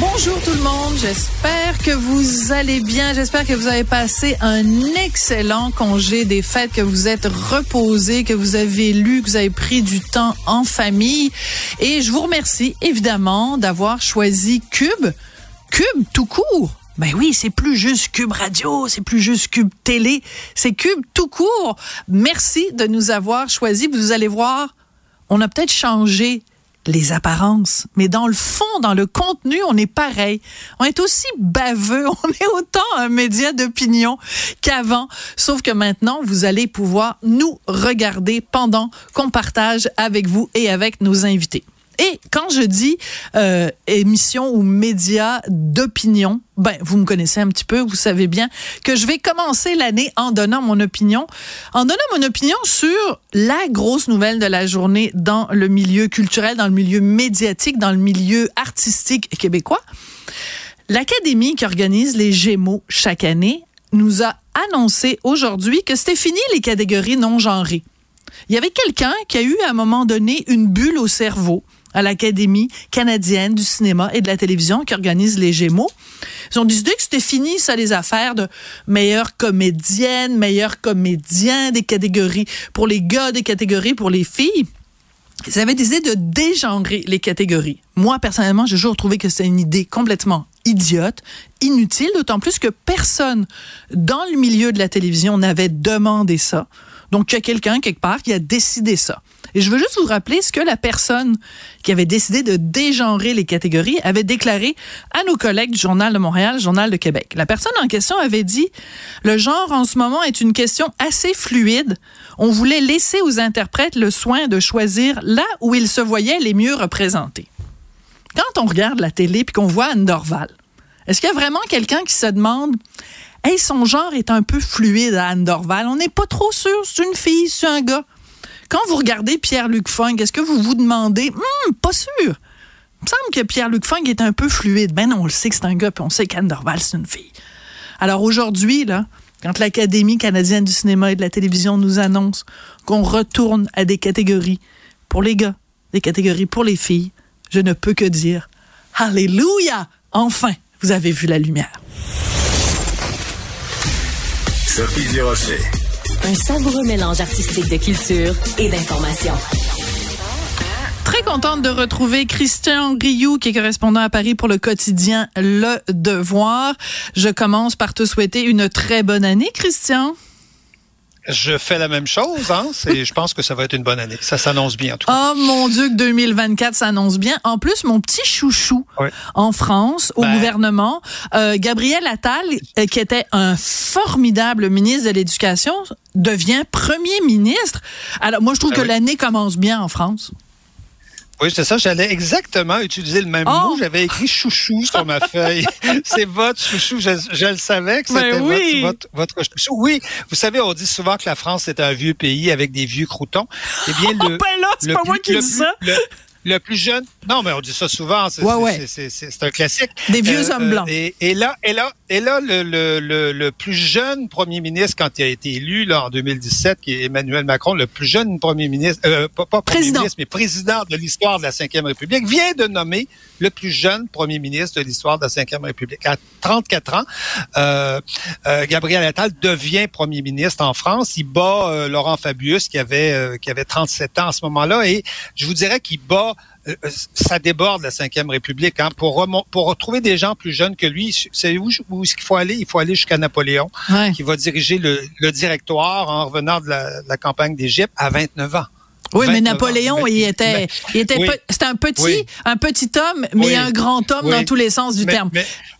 Bonjour tout le monde, j'espère que vous allez bien, j'espère que vous avez passé un excellent congé des fêtes, que vous êtes reposé, que vous avez lu, que vous avez pris du temps en famille. Et je vous remercie évidemment d'avoir choisi Cube, Cube tout court. Ben oui, c'est plus juste Cube Radio, c'est plus juste Cube Télé, c'est Cube tout court. Merci de nous avoir choisis. Vous allez voir, on a peut-être changé les apparences, mais dans le fond, dans le contenu, on est pareil. On est aussi baveux, on est autant un média d'opinion qu'avant, sauf que maintenant, vous allez pouvoir nous regarder pendant qu'on partage avec vous et avec nos invités. Et quand je dis euh, émission ou média d'opinion, ben vous me connaissez un petit peu, vous savez bien que je vais commencer l'année en donnant mon opinion, en donnant mon opinion sur la grosse nouvelle de la journée dans le milieu culturel, dans le milieu médiatique, dans le milieu artistique québécois. L'Académie qui organise les Gémeaux chaque année nous a annoncé aujourd'hui que c'était fini les catégories non genrées. Il y avait quelqu'un qui a eu à un moment donné une bulle au cerveau à l'Académie canadienne du cinéma et de la télévision qui organise les Gémeaux. Ils ont décidé que c'était fini, ça, les affaires de meilleure comédienne, meilleur comédien, des catégories pour les gars, des catégories pour les filles. Ils avaient décidé de dégenrer les catégories. Moi, personnellement, j'ai toujours trouvé que c'était une idée complètement idiote, inutile, d'autant plus que personne dans le milieu de la télévision n'avait demandé ça. Donc, il y a quelqu'un quelque part qui a décidé ça. Et je veux juste vous rappeler ce que la personne qui avait décidé de dégenrer les catégories avait déclaré à nos collègues du Journal de Montréal, Journal de Québec. La personne en question avait dit, le genre en ce moment est une question assez fluide. On voulait laisser aux interprètes le soin de choisir là où ils se voyaient les mieux représentés. Quand on regarde la télé puis qu'on voit Anne Dorval, est-ce qu'il y a vraiment quelqu'un qui se demande Hey, son genre est un peu fluide à Anne Dorval. On n'est pas trop sûr, c'est une fille, c'est un gars. Quand vous regardez Pierre-Luc Funk, est-ce que vous vous demandez, hum, pas sûr? Il me semble que Pierre-Luc Funk est un peu fluide. Ben non, on le sait que c'est un gars, puis on sait qu'Anne Dorval, c'est une fille. Alors aujourd'hui, là, quand l'Académie canadienne du cinéma et de la télévision nous annonce qu'on retourne à des catégories pour les gars, des catégories pour les filles, je ne peux que dire Alléluia! Enfin, vous avez vu la lumière. Sophie Durocher. Un savoureux mélange artistique de culture et d'information. Très contente de retrouver Christian Rioux, qui est correspondant à Paris pour le quotidien Le Devoir. Je commence par te souhaiter une très bonne année, Christian. Je fais la même chose, hein. je pense que ça va être une bonne année. Ça s'annonce bien, en tout cas. Oh mon Dieu, que 2024 s'annonce bien. En plus, mon petit chouchou en France, au Ben. gouvernement, euh, Gabriel Attal, euh, qui était un formidable ministre de l'Éducation, devient premier ministre. Alors, moi, je trouve Ben que oui. l'année commence bien en France. Oui, c'est ça. J'allais exactement utiliser le même Oh! mot. J'avais écrit chouchou sur ma feuille. c'est votre chouchou. Je, je le savais que Ben c'était oui. votre, votre, votre chouchou. Oui, vous savez, on dit souvent que la France est un vieux pays avec des vieux croutons. Eh bien, le, ben là, c'est pas plus- moi qui le dis ça. Le, le plus jeune. Non, mais on dit ça souvent. C'est Ouais, ouais. un classique. Des vieux Euh, hommes blancs. Et, et là, et là, et là, le, le, le, le plus jeune premier ministre quand il a été élu là en 2017, qui est Emmanuel Macron, le plus jeune premier ministre, euh, pas, pas premier Président. ministre, mais président de l'histoire de la Ve République, vient de nommer le plus jeune premier ministre de l'histoire de la Ve République. À 34 ans, euh, euh, Gabriel Attal devient premier ministre en France. Il bat euh, Laurent Fabius qui avait euh, qui avait 37 ans à ce moment-là, et je vous dirais qu'il bat ça déborde la Ve République. Hein. Pour, pour retrouver des gens plus jeunes que lui, c'est où, où est-ce qu'il faut aller? Il faut aller jusqu'à Napoléon, Ouais. qui va diriger le, le directoire en revenant de la, de la campagne d'Égypte à 29 ans. Oui, mais Napoléon, il était, il était, c'était un petit, un petit homme, mais un grand homme dans tous les sens du terme.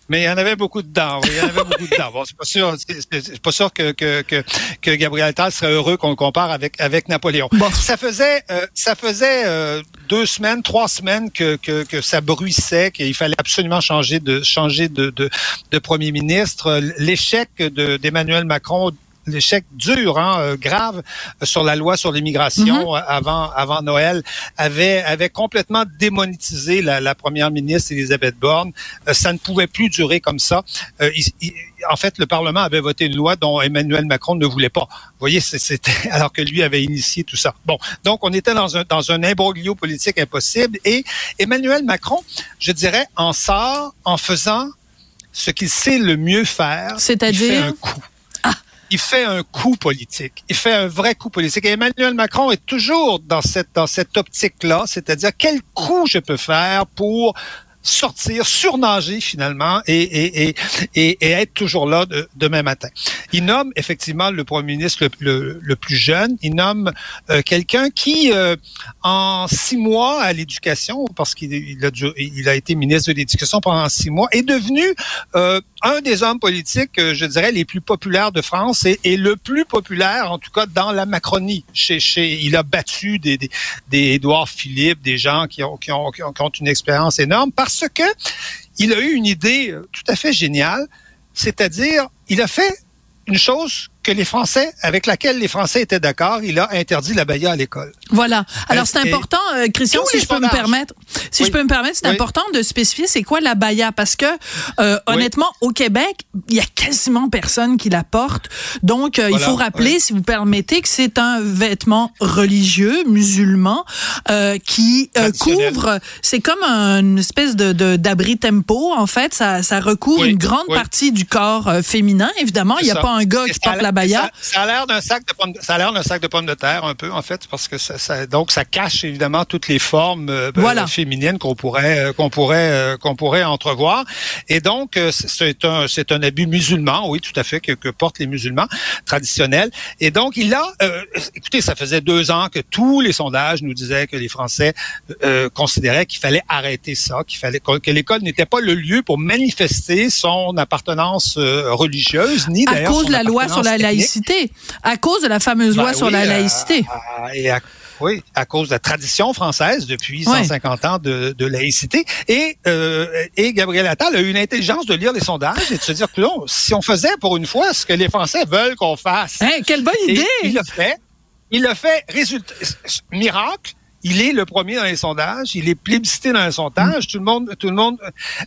Mais il y en avait beaucoup dedans. il y en avait beaucoup dedans. Bon, c'est pas sûr, c'est pas sûr que, que, que, que Gabriel Attal serait heureux qu'on le compare avec, avec Napoléon. Ça faisait, euh, ça faisait euh, deux semaines, trois semaines que, que, que ça bruissait, qu'il fallait absolument changer de, changer de, de, de premier ministre. L'échec d'Emmanuel Macron l'échec dur, hein, euh, grave euh, sur la loi sur l'immigration euh, avant avant Noël avait avait complètement démonétisé la, la première ministre Elisabeth Borne. ça ne pouvait plus durer comme ça. en fait, le Parlement avait voté une loi dont Emmanuel Macron ne voulait pas. Vous voyez, c'était alors que lui avait initié tout ça. Bon, donc on était dans un dans un imbroglio politique impossible et Emmanuel Macron, je dirais, en sort en faisant ce qu'il sait le mieux faire. C'est-à-dire? un coup il fait un coup politique. Il fait un vrai coup politique. Et Emmanuel Macron est toujours dans cette, dans cette optique-là, c'est-à-dire quel coup je peux faire pour sortir, surnager finalement et, et, et, et, être toujours là demain matin. Il nomme effectivement le premier ministre le, le, plus jeune. Il nomme euh, quelqu'un qui, euh, en six mois à l'éducation, parce qu'il il a, il a été ministre de l'éducation pendant six mois, est devenu euh, un des hommes politiques, je dirais, les plus populaires de France et, le plus populaire, en tout cas, dans la Macronie. Chez, chez, il a battu des, des, Édouard Philippe, des gens qui ont, qui ont, qui ont, une expérience énorme parce que il a eu une idée tout à fait géniale, c'est-à-dire, il a fait une chose que les Français, avec laquelle les Français étaient d'accord, il a interdit la baya à l'école. Voilà. Alors c'est important, euh, Christian, si je peux me permettre, si je peux me permettre, c'est important de spécifier c'est quoi la baya? Parce que euh, honnêtement, au Québec, il y a quasiment personne qui la porte. Donc euh, il faut rappeler, si vous permettez, que c'est un vêtement religieux musulman qui couvre. C'est comme une espèce de d'abri tempo. En fait, ça ça recouvre une grande partie du corps féminin. Évidemment, il n'y a pas un gars qui porte la baya. Ça, a l'air d'un sac de pommes. Ça a l'air d'un sac de pommes de terre un peu en fait parce que ça, ça donc ça cache évidemment toutes les formes euh, euh, féminines qu'on pourrait euh, qu'on pourrait qu'on pourrait entrevoir. Et donc c'est un c'est un habit musulman, oui tout à fait que, que, portent les musulmans traditionnels. Et donc il a écoutez ça faisait deux ans que tous les sondages nous disaient que les Français considéraient qu'il fallait arrêter ça, qu'il fallait que l'école n'était pas le lieu pour manifester son appartenance religieuse ni d'ailleurs à cause de la loi sur la laïcité, à cause de la fameuse loi ben sur la laïcité. et à, oui, à cause de la tradition française depuis 150 ans de, de laïcité. Et, euh, et Gabriel Attal a eu une intelligence de lire les sondages et de se dire que non, si on faisait pour une fois ce que les Français veulent qu'on fasse. Hein, quelle bonne idée! il l'a fait. Il l'a fait. Résultat, miracle, il est le premier dans les sondages, il est plébiscité dans les sondages, tout le monde, tout le monde,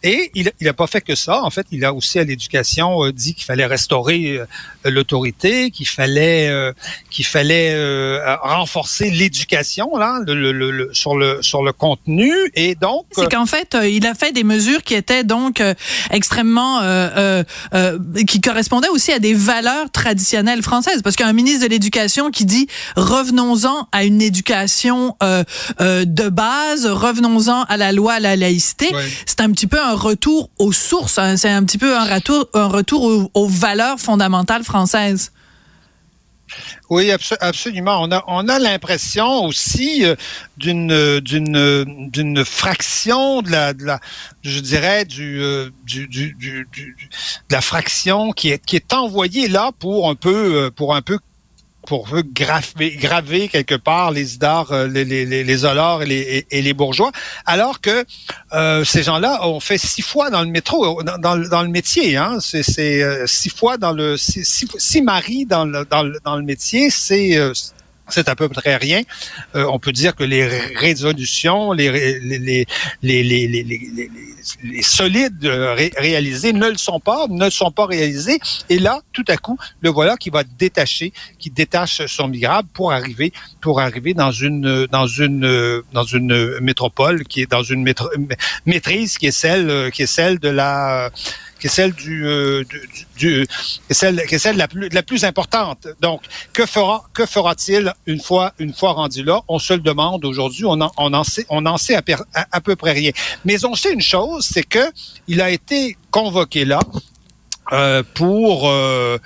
et il n'a pas fait que ça. En fait, il a aussi à l'éducation euh, dit qu'il fallait restaurer euh, l'autorité, qu'il fallait, euh, qu'il fallait renforcer l'éducation là, le, sur le sur le contenu, et donc. C'est qu'en fait, il a fait des mesures qui étaient donc extrêmement, qui correspondaient aussi à des valeurs traditionnelles françaises, parce qu'un ministre de l'éducation qui dit revenons-en à une éducation euh, de base. Revenons-en à la loi à la laïcité. C'est un petit peu un retour aux sources. Hein. C'est un petit peu un retour, un retour aux, valeurs fondamentales françaises. Oui, absolument. On a, on a l'impression aussi euh, d'une, d'une, d'une fraction de la, de la, je dirais, du, euh, du, du, du, de la fraction qui est, qui est envoyée là pour un peu, pour un peu pour graver, graver quelque part les idars, euh, les, les, les, les et les, et les bourgeois, alors que euh, ces gens-là ont fait six fois dans le métro, dans, dans, dans le métier. Hein, c'est euh, six fois dans le six, six, maris dans le, dans le, dans le métier, c'est c'est à peu près rien. Euh, on peut dire que les résolutions, les, les, les, les, les solides réalisés ne le sont pas, ne sont pas réalisés. Et là, tout à coup, le voilà qui va détacher, qui détache son migrable pour arriver, pour arriver dans une, dans une, dans une métropole qui est dans une maîtrise qui est celle, qui est celle de la qui est celle du, euh, du, celle, qui est celle la plus, la plus importante. Donc, que fera, que fera-t-il une fois, une fois rendu là? On se le demande aujourd'hui. On en, on en sait, on en sait à, à, peu près rien. Mais on sait une chose, c'est que il a été convoqué là euh, pour euh,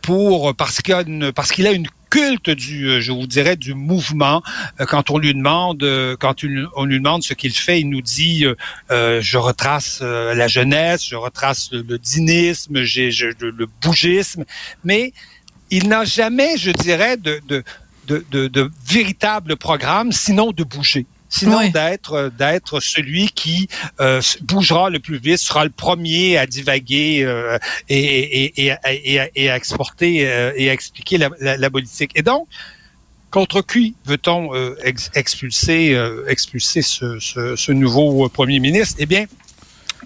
pour parce qu'il a une parce qu'il a une culte du, euh, je vous dirais, du mouvement. Euh, quand on lui demande, euh, quand on lui demande ce qu'il fait, il nous dit, je retrace la jeunesse, je retrace le, dinisme, j'ai le, bougisme, mais il n'a jamais, je dirais, de, de, de, de véritable programme, sinon de bouger sinon d'être euh, d'être celui qui euh, bougera le plus vite, sera le premier à divaguer euh, et, et, et, et, à exporter et à expliquer la, la, politique. Et donc, contre qui veut-on expulser expulser ce, ce, ce, nouveau premier ministre? Eh bien,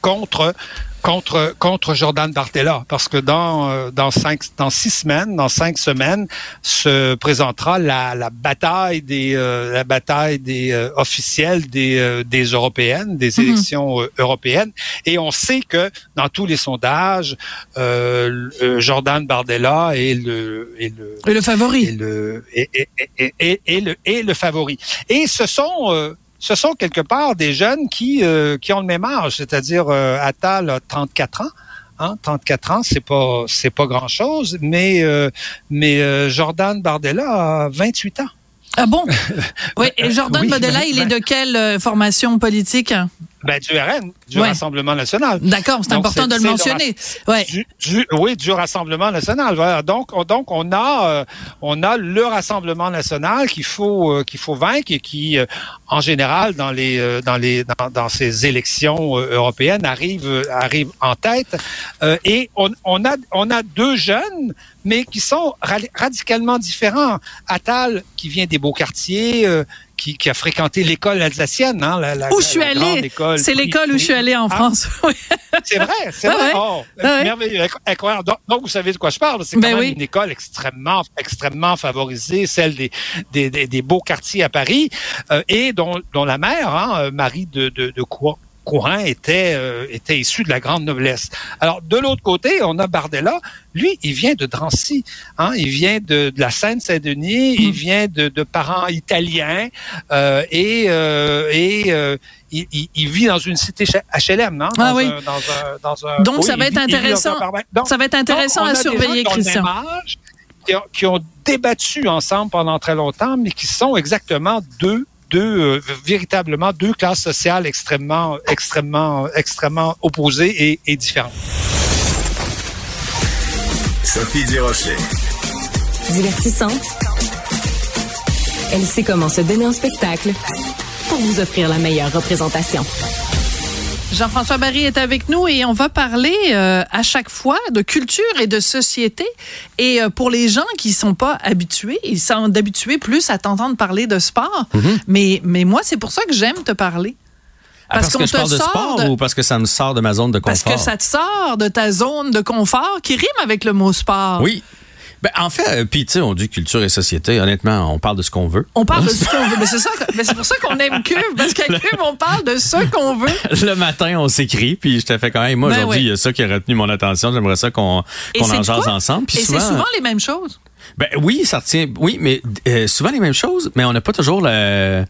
contre contre contre Jordan Bartella. Parce que dans euh, dans cinq dans six semaines dans cinq semaines se présentera la, la bataille des euh, la bataille des euh, officiels des des européennes des mhm. élections européennes. Et on sait que dans tous les sondages Jordan Bardella est le est le, et le favori. et le et, et, le le favori. Et ce sont ce sont quelque part des jeunes qui, euh, qui ont le même âge, c'est-à-dire euh, Attal a 34 ans. Hein, 34 ans, c'est pas c'est pas grand chose, mais euh, mais euh, Jordan Bardella a 28 ans. Ah bon? Oui. Et Jordan Bardella, il est de quelle formation politique? ben, du RN, du Rassemblement national. D'accord, c'est important de le mentionner. ouais. oui, du Rassemblement national. Voilà. Donc, on, donc on a euh, on a le Rassemblement national qu'il faut euh, qu'il faut vaincre et qui, euh, en général, dans les dans les dans, dans ces élections européennes, arrive arrive en tête. et on, on a on a deux jeunes mais qui sont radicalement différents. Attal, qui vient des beaux quartiers, qui, qui, a fréquenté l'école alsacienne, hein, la, la, où je suis allée. C'est l'école où je suis allée en ah. France. c'est vrai, c'est ah vrai. Oh, ah merveilleux, incroyable. Donc, vous savez de quoi je parle. C'est quand ben même une école extrêmement, extrêmement favorisée, celle des, des, des, beaux quartiers à Paris, euh, et dont, dont la mère, hein, Marie de, de, de quoi courant était, euh, était issu de la grande noblesse. Alors, de l'autre côté, on a Bardella. Lui, il vient de Drancy. Hein? Il vient de, de la Seine-Saint-Denis. Il hmm. vient de, de parents italiens. Euh, et euh, et euh, il, il, vit dans une cité HLM. Hein? Dans ah oui. Un, dans un, dans un, Donc, ça, va être intéressant. Donc, ça va être intéressant à surveiller, Christian. Qui ont débattu ensemble pendant très longtemps, mais qui sont exactement deux deux euh, véritablement deux classes sociales extrêmement extrêmement extrêmement opposées et, et différentes. Sophie Durocher. Divertissante. Elle sait comment se donner un spectacle pour vous offrir la meilleure représentation. Jean-François Barry est avec nous et on va parler euh, à chaque fois de culture et de société. Et euh, pour les gens qui sont pas habitués, ils sont d'habitués plus à t'entendre parler de sport. Mhm. Mais, mais moi, c'est pour ça que j'aime te parler. Ah, parce, que je parle de sport ou parce que ça me sort de ma zone de confort? Parce que ça te sort de ta zone de confort qui rime avec le mot sport. Oui. Ben, en fait, euh, puis tu sais, on dit culture et société. Honnêtement, on parle de ce qu'on veut. On parle de ce qu'on veut. Mais c'est ça, mais c'est pour ça qu'on aime Cube, parce qu'à Cube, on parle de ce qu'on veut. Le matin, on s'écrit, puis je te fais quand même. Moi, ben aujourd'hui, il y a ça qui a retenu mon attention. J'aimerais ça qu'on en jase ensemble. et c'est souvent les mêmes choses. Ben oui, ça retient. Oui, mais euh, souvent les mêmes choses, mais on n'a pas toujours le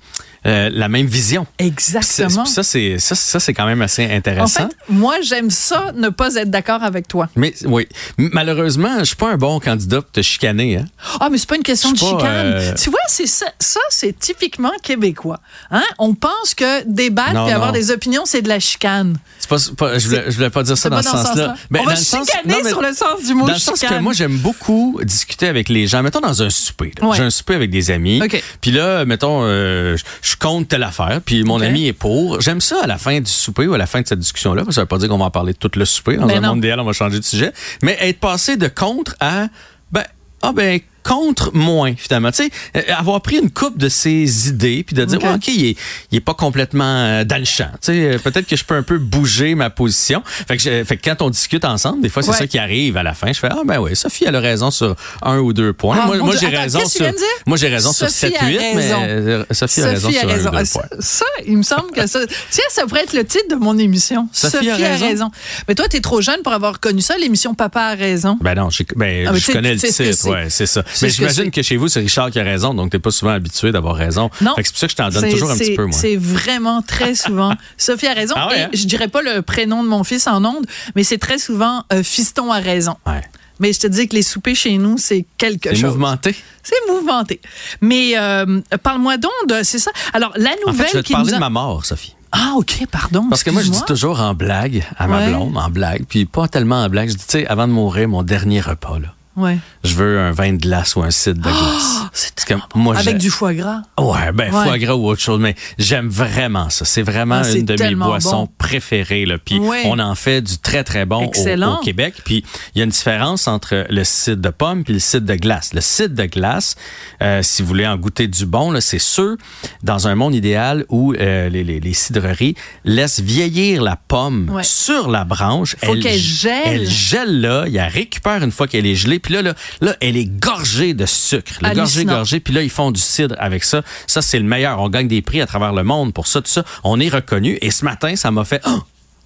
euh, la même vision. Exactement. Ça, c'est ça, ça c'est quand même assez intéressant. En fait, moi, j'aime ça, ne pas être d'accord avec toi. Mais oui, malheureusement, je suis pas un bon candidat pour te chicaner. Hein? Ah, mais c'est pas une question de chicane. Euh, tu vois, c'est ça, ça c'est typiquement québécois. Hein? On pense que débattre et avoir des opinions, c'est de la chicane. Pas, pas, je, voulais, voulais pas dire ça dans, ce sens-là. Ben, On va chicaner sur le sens du mot Dans le sens que moi, j'aime beaucoup discuter avec les gens. Mettons dans un souper. J'ai un souper avec des amis. Puis là, mettons, euh, je compte telle affaire, puis mon ami est pour. J'aime ça à la fin du souper ou à la fin de cette discussion-là. Ça veut pas dire qu'on va en parler tout le souper. Dans ben un monde idéal, on va changer de sujet. Mais être passé de contre à ben ah ben contre moins finalement. Tu sais, euh, avoir pris une coupe de ses idées puis de dire ok, il, est, il est pas complètement euh, dans le champ. Tu sais, euh, peut-être que je peux un peu bouger ma position. Fait que, fait que quand on discute ensemble, des fois c'est ça qui arrive à la fin. Je fais ah ben oui, Sophie elle a raison sur un ou deux points. Ah, moi, moi j'ai raison sur moi j'ai raison sur 7 8 mais Sophie, a raison sur un ou deux points. Ça, il me semble que ça tiens, ça pourrait être le titre de mon émission. Sophie, a, raison? Mais toi tu es trop jeune pour avoir connu ça l'émission Papa a raison. Ben non, je, ben, ah, je connais le titre, ouais, c'est ça. Mais j'imagine que, chez vous, c'est Richard qui a raison, donc tu n'es pas souvent habitué d'avoir raison. Non. C'est pour ça que je t'en donne toujours un petit peu, moi. C'est vraiment très souvent. Sophie a raison. Ah et hein? je dirais pas le prénom de mon fils en ondes, mais c'est très souvent euh, Fiston a raison. Ouais. Mais je te dis que les soupers chez nous, c'est quelque chose. C'est mouvementé? C'est mouvementé. Mais euh, parle-moi donc de, c'est ça. Alors la nouvelle en fait, je vais te parler de ma mort, Sophie. Ah, OK, pardon. Parce que moi, je dis toujours en blague à ma blonde, en blague, puis pas tellement en blague. Je dis, tu sais, avant de mourir, mon dernier repas, là. Ouais. Je veux un vin de glace ou un cidre de glace. Oh, moi, Avec du foie gras. Ouais, ben foie gras ou autre chose, mais j'aime vraiment ça. C'est vraiment ah, une de mes boissons préférées. Là. Puis on en fait du très très bon au, Québec. Puis il y a une différence entre le cidre de pomme puis le cidre de glace. Le cidre de glace, euh, si vous voulez en goûter du bon, c'est ceux dans un monde idéal où euh, les, les, les, cidreries laissent vieillir la pomme sur la branche. Faut qu'elle gèle. Elle gèle là, il la récupère une fois qu'elle est gelée puis là, là, là, elle est gorgée de sucre. Le gorgée, gorgée. Puis là, ils font du cidre avec ça. Ça, c'est le meilleur. On gagne des prix à travers le monde pour ça, tout ça. On est reconnu. Et ce matin, ça m'a fait... Oh!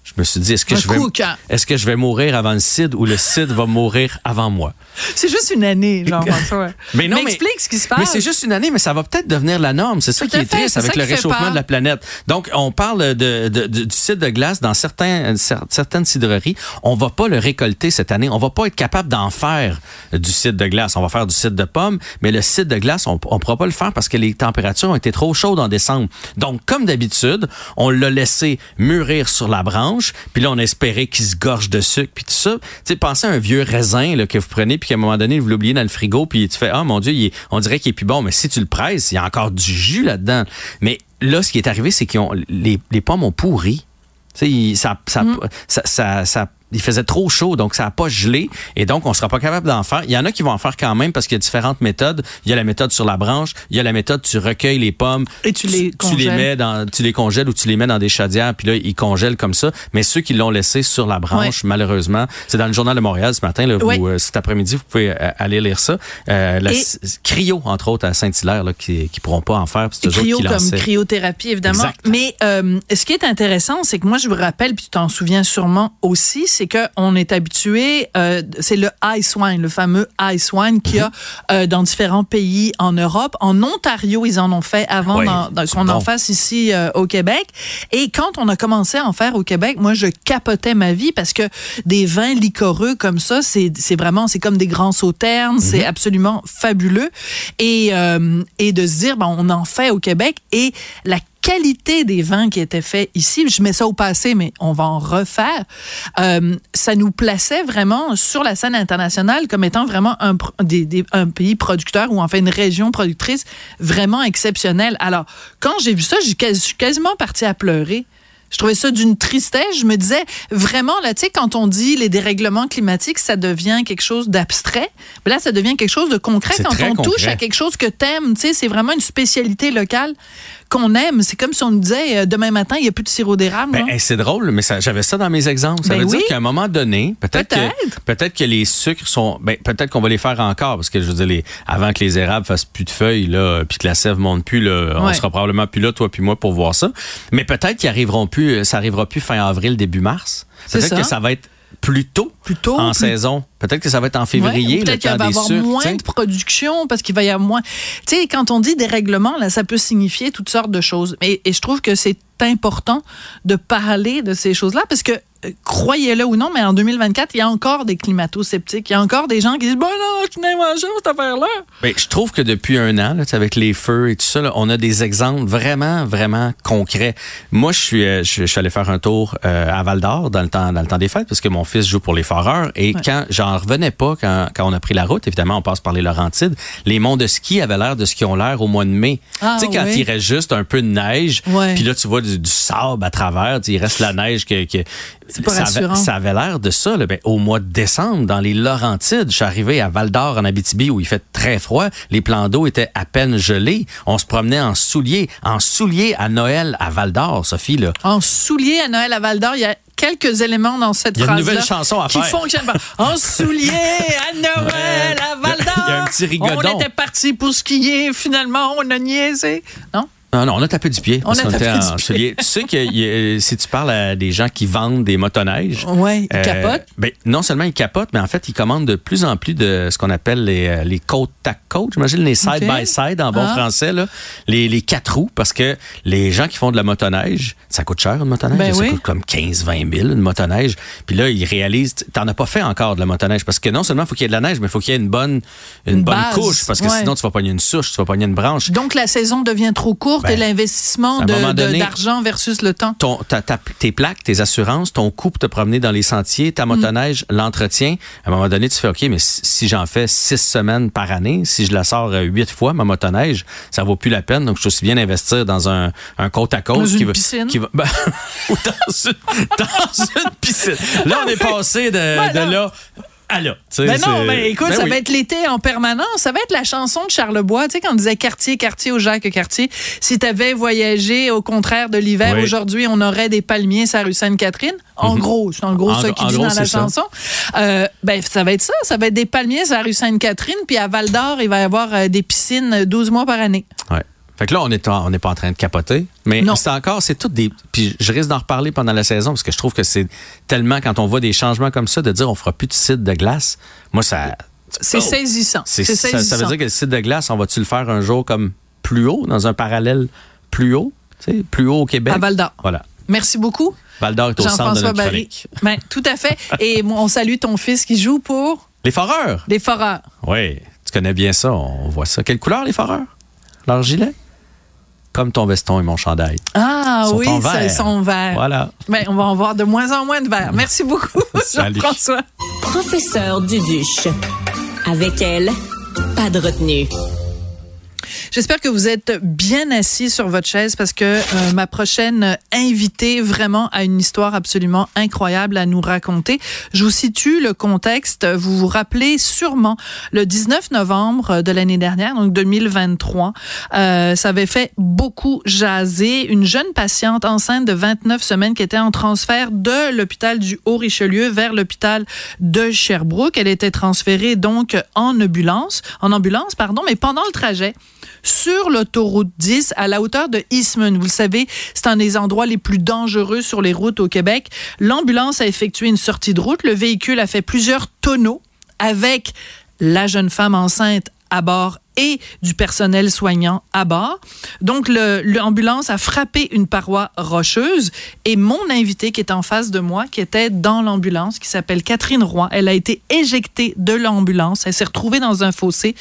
Je me suis dit, est-ce que, je vais, est-ce que je vais mourir avant le CID ou le CID va mourir avant moi? C'est juste une année, Jean-François. mais non, mais, explique ce qui se passe. Mais c'est juste une année, mais ça va peut-être devenir la norme. C'est ça qui est triste avec le réchauffement de la planète. Donc, on parle de, de, du cidre de glace dans certains, certaines cidreries. On va pas le récolter cette année. On va pas être capable d'en faire du cidre de glace. On va faire du cidre de pomme, mais le cidre de glace, on, on pourra pas le faire parce que les températures ont été trop chaudes en décembre. Donc, comme d'habitude, on l'a laissé mûrir sur la branche puis là, on espérait qu'il se gorge de sucre, puis tout ça. Tu sais, pensez à un vieux raisin là, que vous prenez, puis qu'à un moment donné, vous l'oubliez dans le frigo, puis tu fais, ah mon Dieu, il on dirait qu'il est plus bon. Mais si tu le presses, il y a encore du jus là-dedans. Mais là, ce qui est arrivé, c'est que les, les pommes ont pourri. Tu sais, ça, ça, mm. ça, ça, ça il faisait trop chaud, donc ça n'a pas gelé. Et donc, on sera pas capable d'en faire. Il y en a qui vont en faire quand même parce qu'il y a différentes méthodes. Il y a la méthode sur la branche. Il y a la méthode, tu recueilles les pommes. Et tu, les tu, les mets dans, tu les congèles ou tu les mets dans des chaudières. Puis là, ils congèlent comme ça. Mais ceux qui l'ont laissé sur la branche, malheureusement, c'est dans le journal de Montréal ce matin. Là, euh, cet après-midi, vous pouvez euh, aller lire ça. Euh, la cryo, entre autres, à Saint-Hilaire, qui, qui pourront pas en faire. C'est cryo comme cryothérapie, évidemment. Mais ce qui est intéressant, c'est que moi, je vous rappelle, puis tu t'en souviens sûrement aussi, c'est qu'on est habitué, euh, c'est le ice wine, le fameux ice wine qu'il y a euh, dans différents pays en Europe. En Ontario, ils en ont fait avant qu'on en fasse ici euh, au Québec. Et quand on a commencé à en faire au Québec, moi, je capotais ma vie parce que des vins liquoreux comme ça, c'est vraiment, c'est comme des grands sauternes, c'est mhm. absolument fabuleux. Et, et de se dire, ben, on en fait au Québec et la qualité des vins qui étaient faits ici, je mets ça au passé, mais on va en refaire, euh, ça nous plaçait vraiment sur la scène internationale comme étant vraiment un, un pays producteur ou enfin une région productrice vraiment exceptionnelle. Alors, quand j'ai vu ça, je suis quasiment partie à pleurer. Je trouvais ça d'une tristesse. Je me disais vraiment là, tu sais, quand on dit les dérèglements climatiques, ça devient quelque chose d'abstrait. Mais là, ça devient quelque chose de concret quand on touche à quelque chose que t'aimes. Tu sais, c'est vraiment une spécialité locale qu'on aime. C'est comme si on nous disait euh, demain matin, il n'y a plus de sirop d'érable. Ben, c'est drôle, mais j'avais ça dans mes exemples. Ça ben veut dire qu'à un moment donné, peut-être que, peut que les sucres sont. Ben, peut-être qu'on va les faire encore, parce que je veux dire, les, avant que les érables fassent plus de feuilles, là, puis que la sève monte plus, là, on sera probablement plus là, toi puis moi, pour voir ça. Mais peut-être qu'ils arriveront plus, ça arrivera plus fin avril, début mars. Peut-être que ça va être plus tôt, plus tôt en saison. Peut-être que ça va être en février, peut-être qu'il va y avoir moins de production parce qu'il va y avoir moins. Tu sais, quand on dit dérèglement, là, ça peut signifier toutes sortes de choses. Et, et je trouve que c'est important de parler de ces choses-là parce que croyez-le ou non, mais en 2024, il y a encore des climato-sceptiques. Il y a encore des gens qui disent, bon non, je n'ai mangé cette affaire-là. Ben, je trouve que depuis un an, là, avec les feux et tout ça, on a des exemples vraiment, vraiment concrets. Moi, je suis, euh, je, suis allé faire un tour euh, à Val d'Or dans le temps, dans le temps des fêtes, parce que mon fils joue pour les Foreurs. Et quand j'en revenais pas, quand, quand on a pris la route, évidemment, on passe par les Laurentides, les monts de ski avaient l'air de ce qu'ils ont l'air au mois de mai. Ah, tu sais, quand il reste juste un peu de neige, puis là, tu vois du, sable à travers, il reste la neige que, que ça, avait, l'air de ça. Ben, au mois de décembre, dans les Laurentides, je suis arrivé à Val d'Or, en Abitibi, où il fait très froid. Les plans d'eau étaient à peine gelés. On se promenait en souliers. En souliers à Noël à Val d'Or, Sophie. Là. En souliers à Noël à Val d'Or, il y a quelques éléments dans cette phrase. Il y a une nouvelle chanson à qui faire. fonctionne pas. En souliers à Noël à Val d'Or. Il y a un petit rigodon. On était parti pour skier. Finalement, on a niaisé. Non? Non, non, on a tapé du pied. On a tapé du pied. Tu sais que si tu parles à des gens qui vendent des motoneiges. Ouais, ils euh, capotent. Ben, non seulement ils capotent, mais en fait, ils commandent de plus en plus de ce qu'on appelle les, euh, les côtes à côte. J'imagine les side-by-side en bon ah. français, là. Les, les quatre roues, parce que les gens qui font de la motoneige, ça coûte cher une motoneige. Ben ça coûte comme 15-20 000 une motoneige. Puis là, ils réalisent, t'en as pas fait encore de la motoneige, parce que non seulement il faut qu'il y ait de la neige, mais il faut qu'il y ait une bonne, une, bonne couche, parce que sinon tu vas pogner une souche, tu vas pogner une branche. Donc la saison devient trop courte ben, l'investissement d'argent versus le temps. Ton, tes plaques, tes assurances, ton coût pour te promener dans les sentiers, ta motoneige, mm. l'entretien, à un moment donné, tu fais OK, mais si j'en fais six semaines par année, si je la sors euh, huit fois, ma motoneige, ça vaut plus la peine. Donc, je suis aussi bien investir dans un, un côte à côte. Dans qui une piscine? Qui va, ben, ou dans une, dans une piscine. Là, on est passé de, de là ah là, ben non, mais écoute, ben ça va être l'été en permanence. Ça va être la chanson de Charlebois, tu sais, quand on disait quartier, quartier au Jacques Cartier. Si tu avais voyagé au contraire de l'hiver, aujourd'hui, on aurait des palmiers sur la rue Sainte-Catherine. En mhm. gros, c'est en gros ça qui dit dans la chanson. Euh, ben, ça va être ça. Ça va être des palmiers sur la rue Sainte-Catherine, puis à Val d'Or, il va y avoir euh, des piscines 12 mois par année. Ouais. Fait que là, on n'est on pas en train de capoter. Mais c'est encore, c'est tout des. Puis je risque d'en reparler pendant la saison parce que je trouve que c'est tellement, quand on voit des changements comme ça, de dire on fera plus de site de glace. Moi, ça. C'est saisissant. C'est ça, ça, veut dire que le site de glace, on va-tu le faire un jour comme plus haut, dans un parallèle plus haut, tu sais, plus haut au Québec? À Val d'Or. Voilà. Merci beaucoup. Val d'Or est au centre de notre Barry. Ben, tout à fait. Et on salue ton fils qui joue pour. Les Foreurs. Les Foreurs. Oui, tu connais bien ça, on voit ça. Quelle couleur les Foreurs? Leur gilet? Comme ton veston et mon chandail. Ah oui, ils sont verts. Voilà. Mais ben, on va en voir de moins en moins de verts. Merci beaucoup, Jean-François. Professeur Duduche. Avec elle, pas de retenue. J'espère que vous êtes bien assis sur votre chaise parce que euh, ma prochaine invitée vraiment a une histoire absolument incroyable à nous raconter. Je vous situe le contexte. Vous vous rappelez sûrement le 19 novembre de l'année dernière, donc 2023. Euh, ça avait fait beaucoup jaser. Une jeune patiente enceinte de 29 semaines qui était en transfert de l'hôpital du Haut-Richelieu vers l'hôpital de Sherbrooke. Elle était transférée donc en ambulance, en ambulance, pardon, mais pendant le trajet, sur l'autoroute 10 à la hauteur de Eastman. Vous le savez, c'est un des endroits les plus dangereux sur les routes au Québec. L'ambulance a effectué une sortie de route. Le véhicule a fait plusieurs tonneaux avec la jeune femme enceinte à bord et du personnel soignant à bord. Donc, l'ambulance a frappé une paroi rocheuse et mon invité qui est en face de moi, qui était dans l'ambulance, qui s'appelle Catherine Roy, elle a été éjectée de l'ambulance. Elle s'est retrouvée dans un fossé.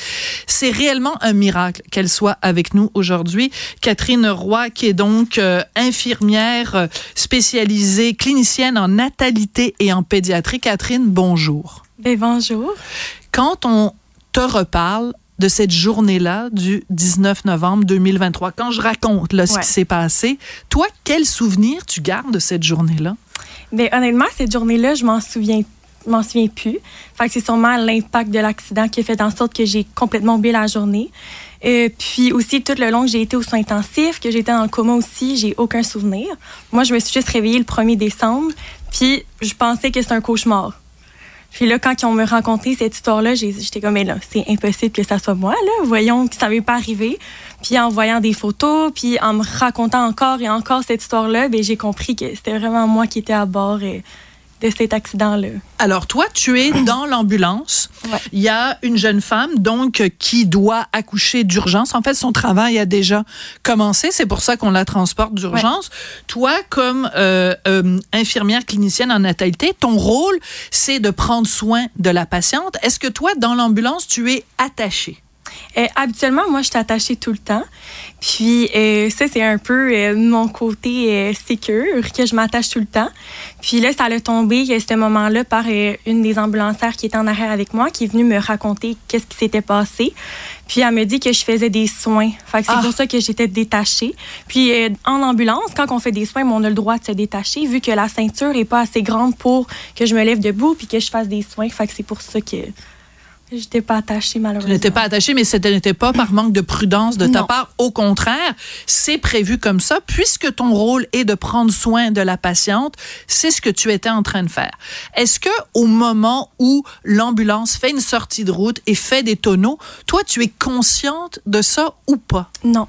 C'est réellement un miracle qu'elle soit avec nous aujourd'hui. Catherine Roy, qui est donc euh, infirmière euh, spécialisée, clinicienne en natalité et en pédiatrie. Catherine, bonjour. Ben, bonjour. Quand on te reparle, de cette journée-là du 19 novembre 2023. Quand je raconte là, ce qui s'est passé, toi, quel souvenir tu gardes de cette journée-là? Bien, honnêtement, cette journée-là, je m'en souviens m'en souviens plus. Fait que c'est sûrement l'impact de l'accident qui a fait en sorte que j'ai complètement oublié la journée. Euh, puis aussi, tout le long que j'ai été aux soins intensifs, que j'étais dans le coma aussi, j'ai aucun souvenir. Moi, je me suis juste réveillée le 1er décembre, puis je pensais que c'était un cauchemar. Puis là, quand ils ont me raconté cette histoire-là, j'étais comme, mais là, c'est impossible que ça soit moi, là. Voyons que ça ne pas arriver. Puis en voyant des photos, puis en me racontant encore et encore cette histoire-là, ben, j'ai compris que c'était vraiment moi qui étais à bord. De cet accident-là. Alors toi, tu es dans l'ambulance. Il y a une jeune femme donc qui doit accoucher d'urgence. En fait, son travail a déjà commencé. C'est pour ça qu'on la transporte d'urgence. Toi, comme euh, euh, infirmière clinicienne en natalité, ton rôle, c'est de prendre soin de la patiente. Est-ce que toi, dans l'ambulance, tu es attachée? Euh, habituellement, moi, je suis attachée tout le temps. Puis euh, ça, c'est un peu euh, mon côté sécure, que je m'attache tout le temps. Puis là, ça a tombé à ce moment-là par une des ambulancières qui était en arrière avec moi, qui est venue me raconter qu'est-ce qui s'était passé. Puis elle me dit que je faisais des soins. Fait que c'est ah. pour ça que j'étais détachée. Puis en ambulance, quand on fait des soins, on a le droit de se détacher, vu que la ceinture est pas assez grande pour que je me lève debout puis que je fasse des soins. Fait que c'est pour ça que je n'étais pas attachée, malheureusement. Tu n'étais pas attachée, mais ce n'était pas par manque de prudence de ta part. Au contraire, c'est prévu comme ça, puisque ton rôle est de prendre soin de la patiente. C'est ce que tu étais en train de faire. Est-ce que au moment où l'ambulance fait une sortie de route et fait des tonneaux, toi, tu es consciente de ça ou pas? Non.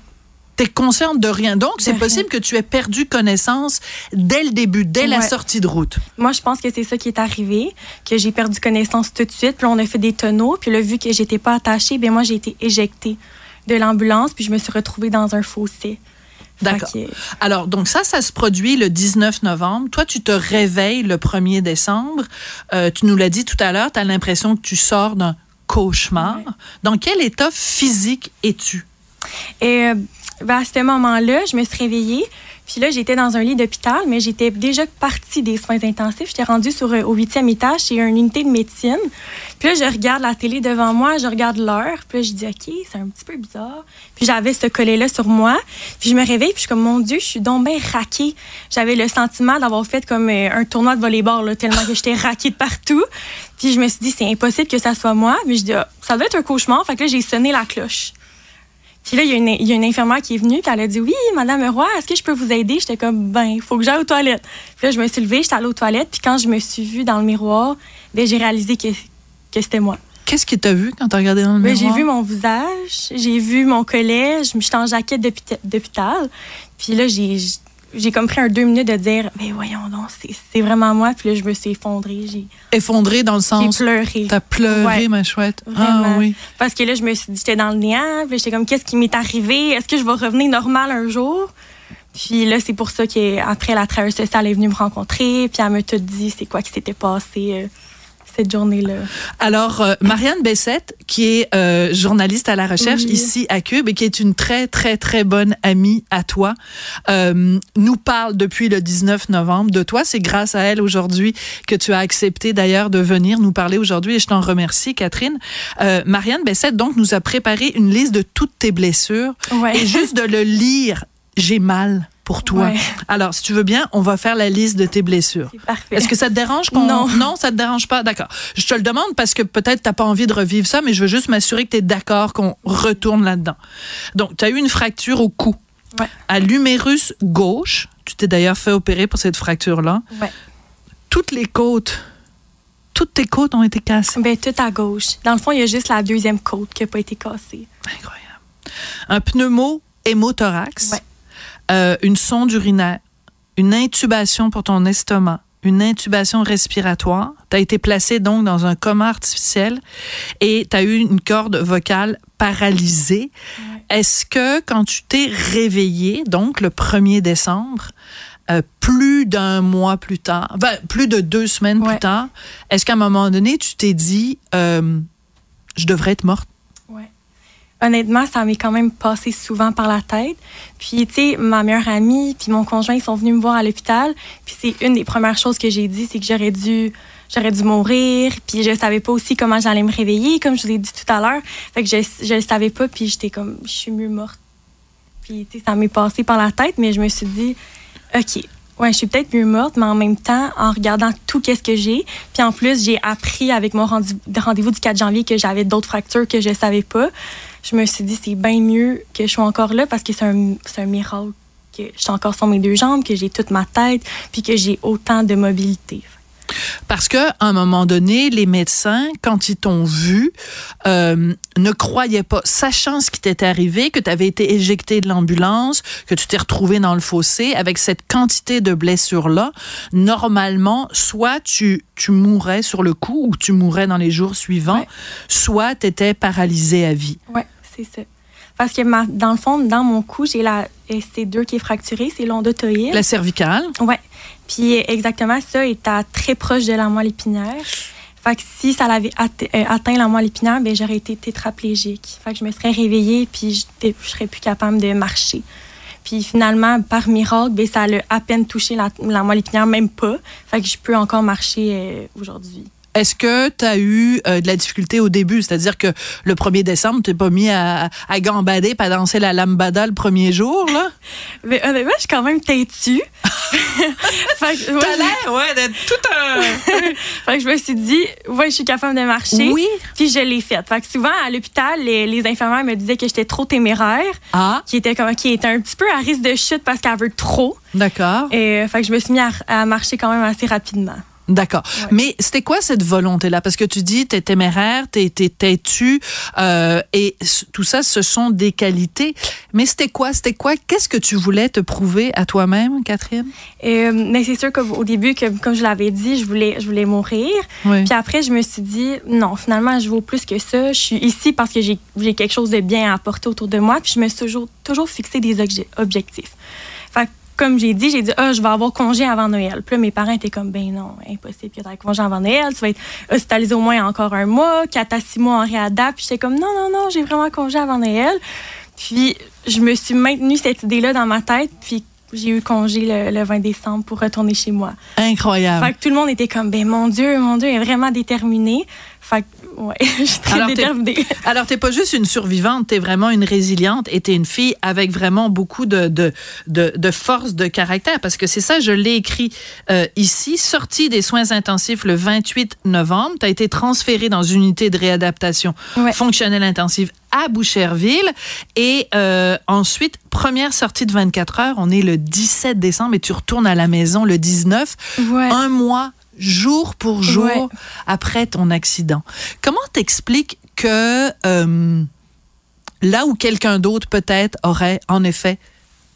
Tu es consciente de rien. Donc, c'est possible que tu aies perdu connaissance dès le début, dès la sortie de route. Moi, je pense que c'est ça qui est arrivé, que j'ai perdu connaissance tout de suite. Puis on a fait des tonneaux. Puis là, vu que j'étais pas attachée, ben moi, j'ai été éjectée de l'ambulance. Puis je me suis retrouvée dans un fossé. D'accord. Alors, donc ça, ça se produit le 19 novembre. Toi, tu te réveilles le 1er décembre. Euh, tu nous l'as dit tout à l'heure, tu as l'impression que tu sors d'un cauchemar. Dans quel état physique es-tu? Et euh, à ce moment-là, je me suis réveillée. Puis là, j'étais dans un lit d'hôpital, mais j'étais déjà partie des soins intensifs. J'étais rendue sur, euh, au huitième étage chez une unité de médecine. Puis là, je regarde la télé devant moi, je regarde l'heure. Puis là, je dis, OK, c'est un petit peu bizarre. Puis j'avais ce collet-là sur moi. Puis je me réveille, puis je suis comme, mon Dieu, je suis donc bien raquée. J'avais le sentiment d'avoir fait comme euh, un tournoi de volleyball, tellement que j'étais raquée de partout. Puis je me suis dit, c'est impossible que ça soit moi. Mais je dis, ah, ça doit être un cauchemar. Fait que là, j'ai sonné la cloche. Puis là, il y, a une, il y a une infirmière qui est venue, puis elle a dit Oui, Madame Roy, est-ce que je peux vous aider? J'étais comme Ben, il faut que j'aille aux toilettes. Puis là, je me suis levée, j'étais allée aux toilettes, puis quand je me suis vue dans le miroir, ben, j'ai réalisé que, que c'était moi. Qu'est-ce que tu as vu quand tu as regardé dans le ben, miroir? J'ai vu mon visage, j'ai vu mon collège, j'étais en jaquette d'hôpital. Puis là, j'ai j'ai comme pris un deux minutes de dire, mais voyons donc, c'est vraiment moi. Puis là, je me suis effondrée. Effondrée dans le sens. J'ai pleuré. T'as pleuré, ma chouette. Ah, vraiment. Ah, oui. Parce que là, je me suis dit, j'étais dans le néant. Puis j'étais comme, qu'est-ce qui m'est arrivé? Est-ce que je vais revenir normal un jour? Puis là, c'est pour ça qu'après, la travailleuse sociale est venue me rencontrer. Puis elle m'a tout dit, c'est quoi qui s'était passé. Cette journée-là? Alors, euh, Marianne Bessette, qui est euh, journaliste à la recherche ici à Cube et qui est une très, très, très bonne amie à toi, euh, nous parle depuis le 19 novembre de toi. C'est grâce à elle aujourd'hui que tu as accepté d'ailleurs de venir nous parler aujourd'hui et je t'en remercie, Catherine. Marianne Bessette, donc, nous a préparé une liste de toutes tes blessures. Et juste de le lire, j'ai mal pour toi. Alors, si tu veux bien, on va faire la liste de tes blessures. Est-ce que ça te dérange qu'on... Non. Non, ça te dérange pas? D'accord. Je te le demande parce que peut-être t'as pas envie de revivre ça, mais je veux juste m'assurer que tu es d'accord qu'on retourne là-dedans. Donc, tu as eu une fracture au cou. Ouais. À l'humérus gauche. Tu t'es d'ailleurs fait opérer pour cette fracture-là. Ouais. Toutes les côtes toutes tes côtes ont été cassées? Ben, tout à gauche. Dans le fond, il y a juste la deuxième côte qui n'a pas été cassée. Incroyable. Un pneumo hémothorax. Ouais. Euh, une sonde urinaire, une intubation pour ton estomac, une intubation respiratoire. Tu as été placé donc dans un coma artificiel et tu as eu une corde vocale paralysée. Est-ce que quand tu t'es réveillé, donc le 1er décembre, euh, plus d'un mois plus tard, plus de deux semaines plus tard, est-ce qu'à un moment donné, tu t'es dit, euh, je devrais être morte? Honnêtement, ça m'est quand même passé souvent par la tête. Puis, tu sais, ma meilleure amie puis mon conjoint, ils sont venus me voir à l'hôpital. Puis c'est une des premières choses que j'ai dit, c'est que j'aurais dû j'aurais dû mourir. Puis je savais pas aussi comment j'allais me réveiller, comme je vous ai dit tout à l'heure. Fait que je je savais pas, puis j'étais comme, je suis mieux morte. Puis, tu sais, ça m'est passé par la tête, mais je me suis dit, OK, Ouais, je suis peut-être mieux morte, mais en même temps, en regardant tout qu'est-ce que j'ai, puis en plus, j'ai appris avec mon rendez-vous du 4 janvier que j'avais d'autres fractures que je savais pas. Je me suis dit, c'est bien mieux que je sois encore là parce que c'est un, un miracle que je suis encore sur mes deux jambes, que j'ai toute ma tête, puis que j'ai autant de mobilité. Parce que à un moment donné, les médecins, quand ils t'ont vu, euh, ne croyaient pas, sachant ce qui t'était arrivé, que tu avais été éjecté de l'ambulance, que tu t'es retrouvé dans le fossé avec cette quantité de blessures là. Normalement, soit tu tu mourrais sur le coup ou tu mourrais dans les jours suivants, soit tu étais paralysé à vie. Ouais, c'est ça. Parce que ma, dans le fond, dans mon cou, j'ai la ST2 qui est fracturée, c'est l'ondotoïde. La cervicale. Ouais. Puis exactement ça est à très proche de la moelle épinière. Fait que si ça l'avait euh, atteint la moelle épinière, ben j'aurais été tétraplégique. Fait que je me serais réveillée puis je, je serais plus capable de marcher. Puis finalement, par miracle, ben, ça a à peine touché la, la moelle épinière, même pas. Fait que je peux encore marcher euh, aujourd'hui. Est-ce que tu as eu euh, de la difficulté au début? C'est-à-dire que le 1er décembre, tu pas mis à, à gambader pas à danser la lambada le premier jour, là? Mais honnêtement, je suis quand même têtue. T'as l'air, ouais, d'être tout un... fait que je me suis dit, ouais, je suis capable de marcher. Oui. Puis je l'ai fait. Fait que souvent, à l'hôpital, les, les, infirmières me disaient que j'étais trop téméraire. Ah. Qui était, comme, qui était un petit peu à risque de chute parce qu'elle veut trop. D'accord. Et fait que je me suis mis à, à marcher quand même assez rapidement. D'accord. Mais c'était quoi cette volonté-là? Parce que tu dis, t'es téméraire, t'es têtu, euh, et tout ça, ce sont des qualités. Mais c'était quoi? C'était quoi? Qu'est-ce que tu voulais te prouver à toi-même, Catherine? Euh, mais c'est sûr qu'au début, que, comme je l'avais dit, je voulais, je voulais mourir. Puis après, je me suis dit, non, finalement, je vaux plus que ça. Je suis ici parce que j'ai quelque chose de bien à apporter autour de moi. Puis je me suis toujours, toujours fixé des objectifs. Comme j'ai dit, j'ai dit, ah, je vais avoir congé avant Noël. Puis là, mes parents étaient comme, ben non, impossible que tu aies congé avant Noël. Tu vas être hospitalisé au moins encore un mois, quatre à six mois en réadapte. Puis j'étais comme, non, non, non, j'ai vraiment congé avant Noël. Puis je me suis maintenue cette idée-là dans ma tête. Puis j'ai eu congé le, 20 décembre pour retourner chez moi. Incroyable. Fait que tout le monde était comme, ben mon Dieu, mon Dieu, est vraiment déterminé. Fait que Ouais, je suis très alors, déterminée. alors, t'es pas juste une survivante, t'es vraiment une résiliente et t'es une fille avec vraiment beaucoup de, de, de, de force de caractère. Parce que c'est ça, je l'ai écrit euh, ici. Sortie des soins intensifs le 28 novembre, t'as été transférée dans une unité de réadaptation fonctionnelle intensive à Boucherville. Et euh, ensuite, première sortie de 24 heures, on est le 17 décembre et tu retournes à la maison le 19. Un mois jour pour jour après ton accident. Comment t'expliques que euh, là où quelqu'un d'autre peut-être aurait, en effet,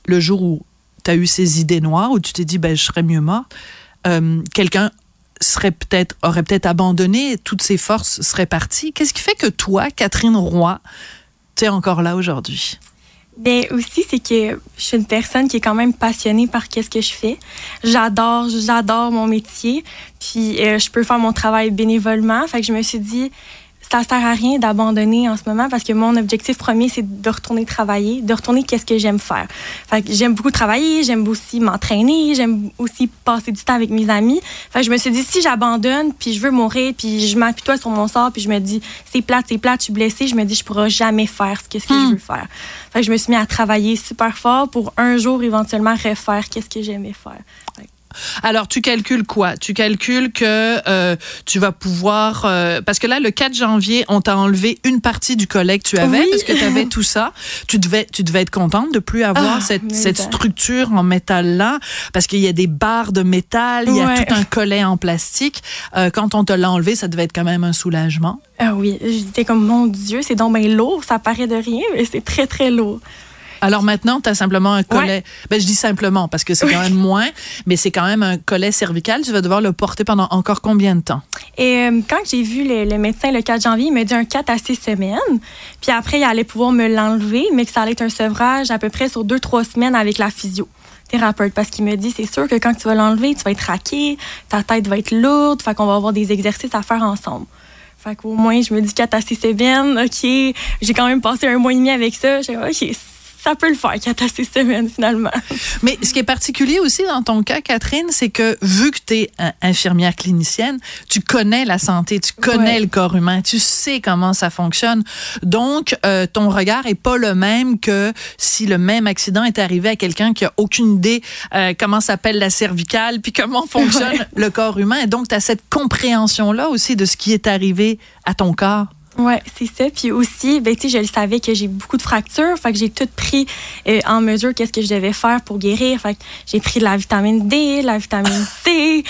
le jour où tu as eu ces idées noires, où tu t'es dit, ben, je serais mieux mort, euh, quelqu'un serait peut-être aurait peut-être abandonné, toutes ses forces seraient parties. Qu'est-ce qui fait que toi, Catherine Roy, tu es encore là aujourd'hui? Ben aussi, c'est que je suis une personne qui est quand même passionnée par qu'est-ce que je fais. J'adore, j'adore mon métier. Puis euh, je peux faire mon travail bénévolement. Fait que je me suis dit, ça sert à rien d'abandonner en ce moment parce que mon objectif premier, c'est de retourner travailler, de retourner qu'est-ce que j'aime faire. Fait que j'aime beaucoup travailler, j'aime aussi m'entraîner, j'aime aussi passer du temps avec mes amis. Fait que je me suis dit, si j'abandonne, puis je veux mourir, puis je m'appuie sur mon sort, puis je me dis, c'est plate, c'est plate, je suis blessée, je me dis, je pourrai jamais faire ce que, ce que je hmm. veux faire. Fait que je me suis mis à travailler super fort pour un jour éventuellement refaire qu'est-ce que j'aimais faire. Alors, tu calcules quoi? Tu calcules que euh, tu vas pouvoir... Euh, parce que là, le 4 janvier, on t'a enlevé une partie du collet que tu avais parce que tu avais tout ça. Tu devais, tu devais être contente de plus avoir ah, cette, cette structure en métal-là parce qu'il y a des barres de métal, il y a tout un collet en plastique. Euh, quand on te l'a enlevé, ça devait être quand même un soulagement. Ah oui, j'étais comme, mon Dieu, c'est donc bien lourd. Ça paraît de rien, mais c'est très, très lourd. Alors maintenant, tu as simplement un collet. Ben, je dis simplement parce que c'est quand même moins, mais c'est quand même un collet cervical. Tu vas devoir le porter pendant encore combien de temps? Et euh, quand j'ai vu le, médecin le 4 janvier, il m'a dit un 4 à 6 semaines. Puis après, il allait pouvoir me l'enlever, mais que ça allait être un sevrage à peu près sur 2-3 semaines avec la physio thérapeute parce qu'il me dit c'est sûr que quand tu vas l'enlever, tu vas être raqué, ta tête va être lourde, fait qu'on va avoir des exercices à faire ensemble. Fait qu'au moins, je me dis 4 à 6 semaines, OK, j'ai quand même passé un mois et demi avec ça. J'ai OK, ça peut le faire quatre à six semaines finalement. Mais ce qui est particulier aussi dans ton cas, Catherine, c'est que vu que tu es infirmière clinicienne, tu connais la santé, tu connais le corps humain, tu sais comment ça fonctionne. Donc, euh, ton regard est pas le même que si le même accident est arrivé à quelqu'un qui a aucune idée euh, comment s'appelle la cervicale, puis comment fonctionne le corps humain. Et donc, tu as cette compréhension-là aussi de ce qui est arrivé à ton corps. Oui, c'est ça. Puis aussi, ben, je le savais que j'ai beaucoup de fractures. Fait que j'ai tout pris euh, en mesure qu'est-ce que je devais faire pour guérir. Fait que j'ai pris de la vitamine D, la vitamine C.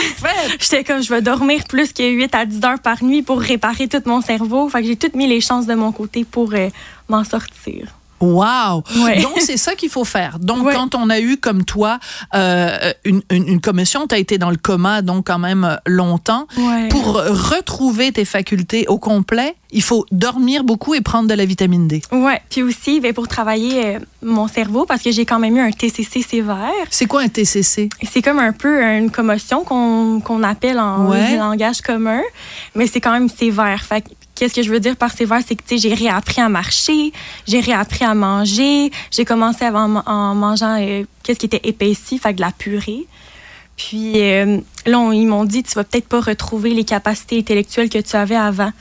J'étais comme, je vais dormir plus que 8 à 10 heures par nuit pour réparer tout mon cerveau. Fait que j'ai toutes mis les chances de mon côté pour euh, m'en sortir. Wow! Donc, c'est ça qu'il faut faire. Donc, quand on a eu, comme toi, euh, une, une, commission, tu as été dans le coma, donc quand même euh, longtemps. Pour retrouver tes facultés au complet, il faut dormir beaucoup et prendre de la vitamine D. Ouais. Puis aussi, ben, pour travailler euh, mon cerveau, parce que j'ai quand même eu un TCC sévère. C'est quoi un TCC? C'est comme un peu une commotion qu'on appelle en langage commun, mais c'est quand même sévère. Fait Qu'est-ce que je veux dire par sévère, c'est que j'ai réappris à marcher, j'ai réappris à manger, j'ai commencé avant, en mangeant euh, qu'est-ce qui était épaissi, fait de la purée. Puis euh, là, ils m'ont dit, tu vas peut-être pas retrouver les capacités intellectuelles que tu avais avant.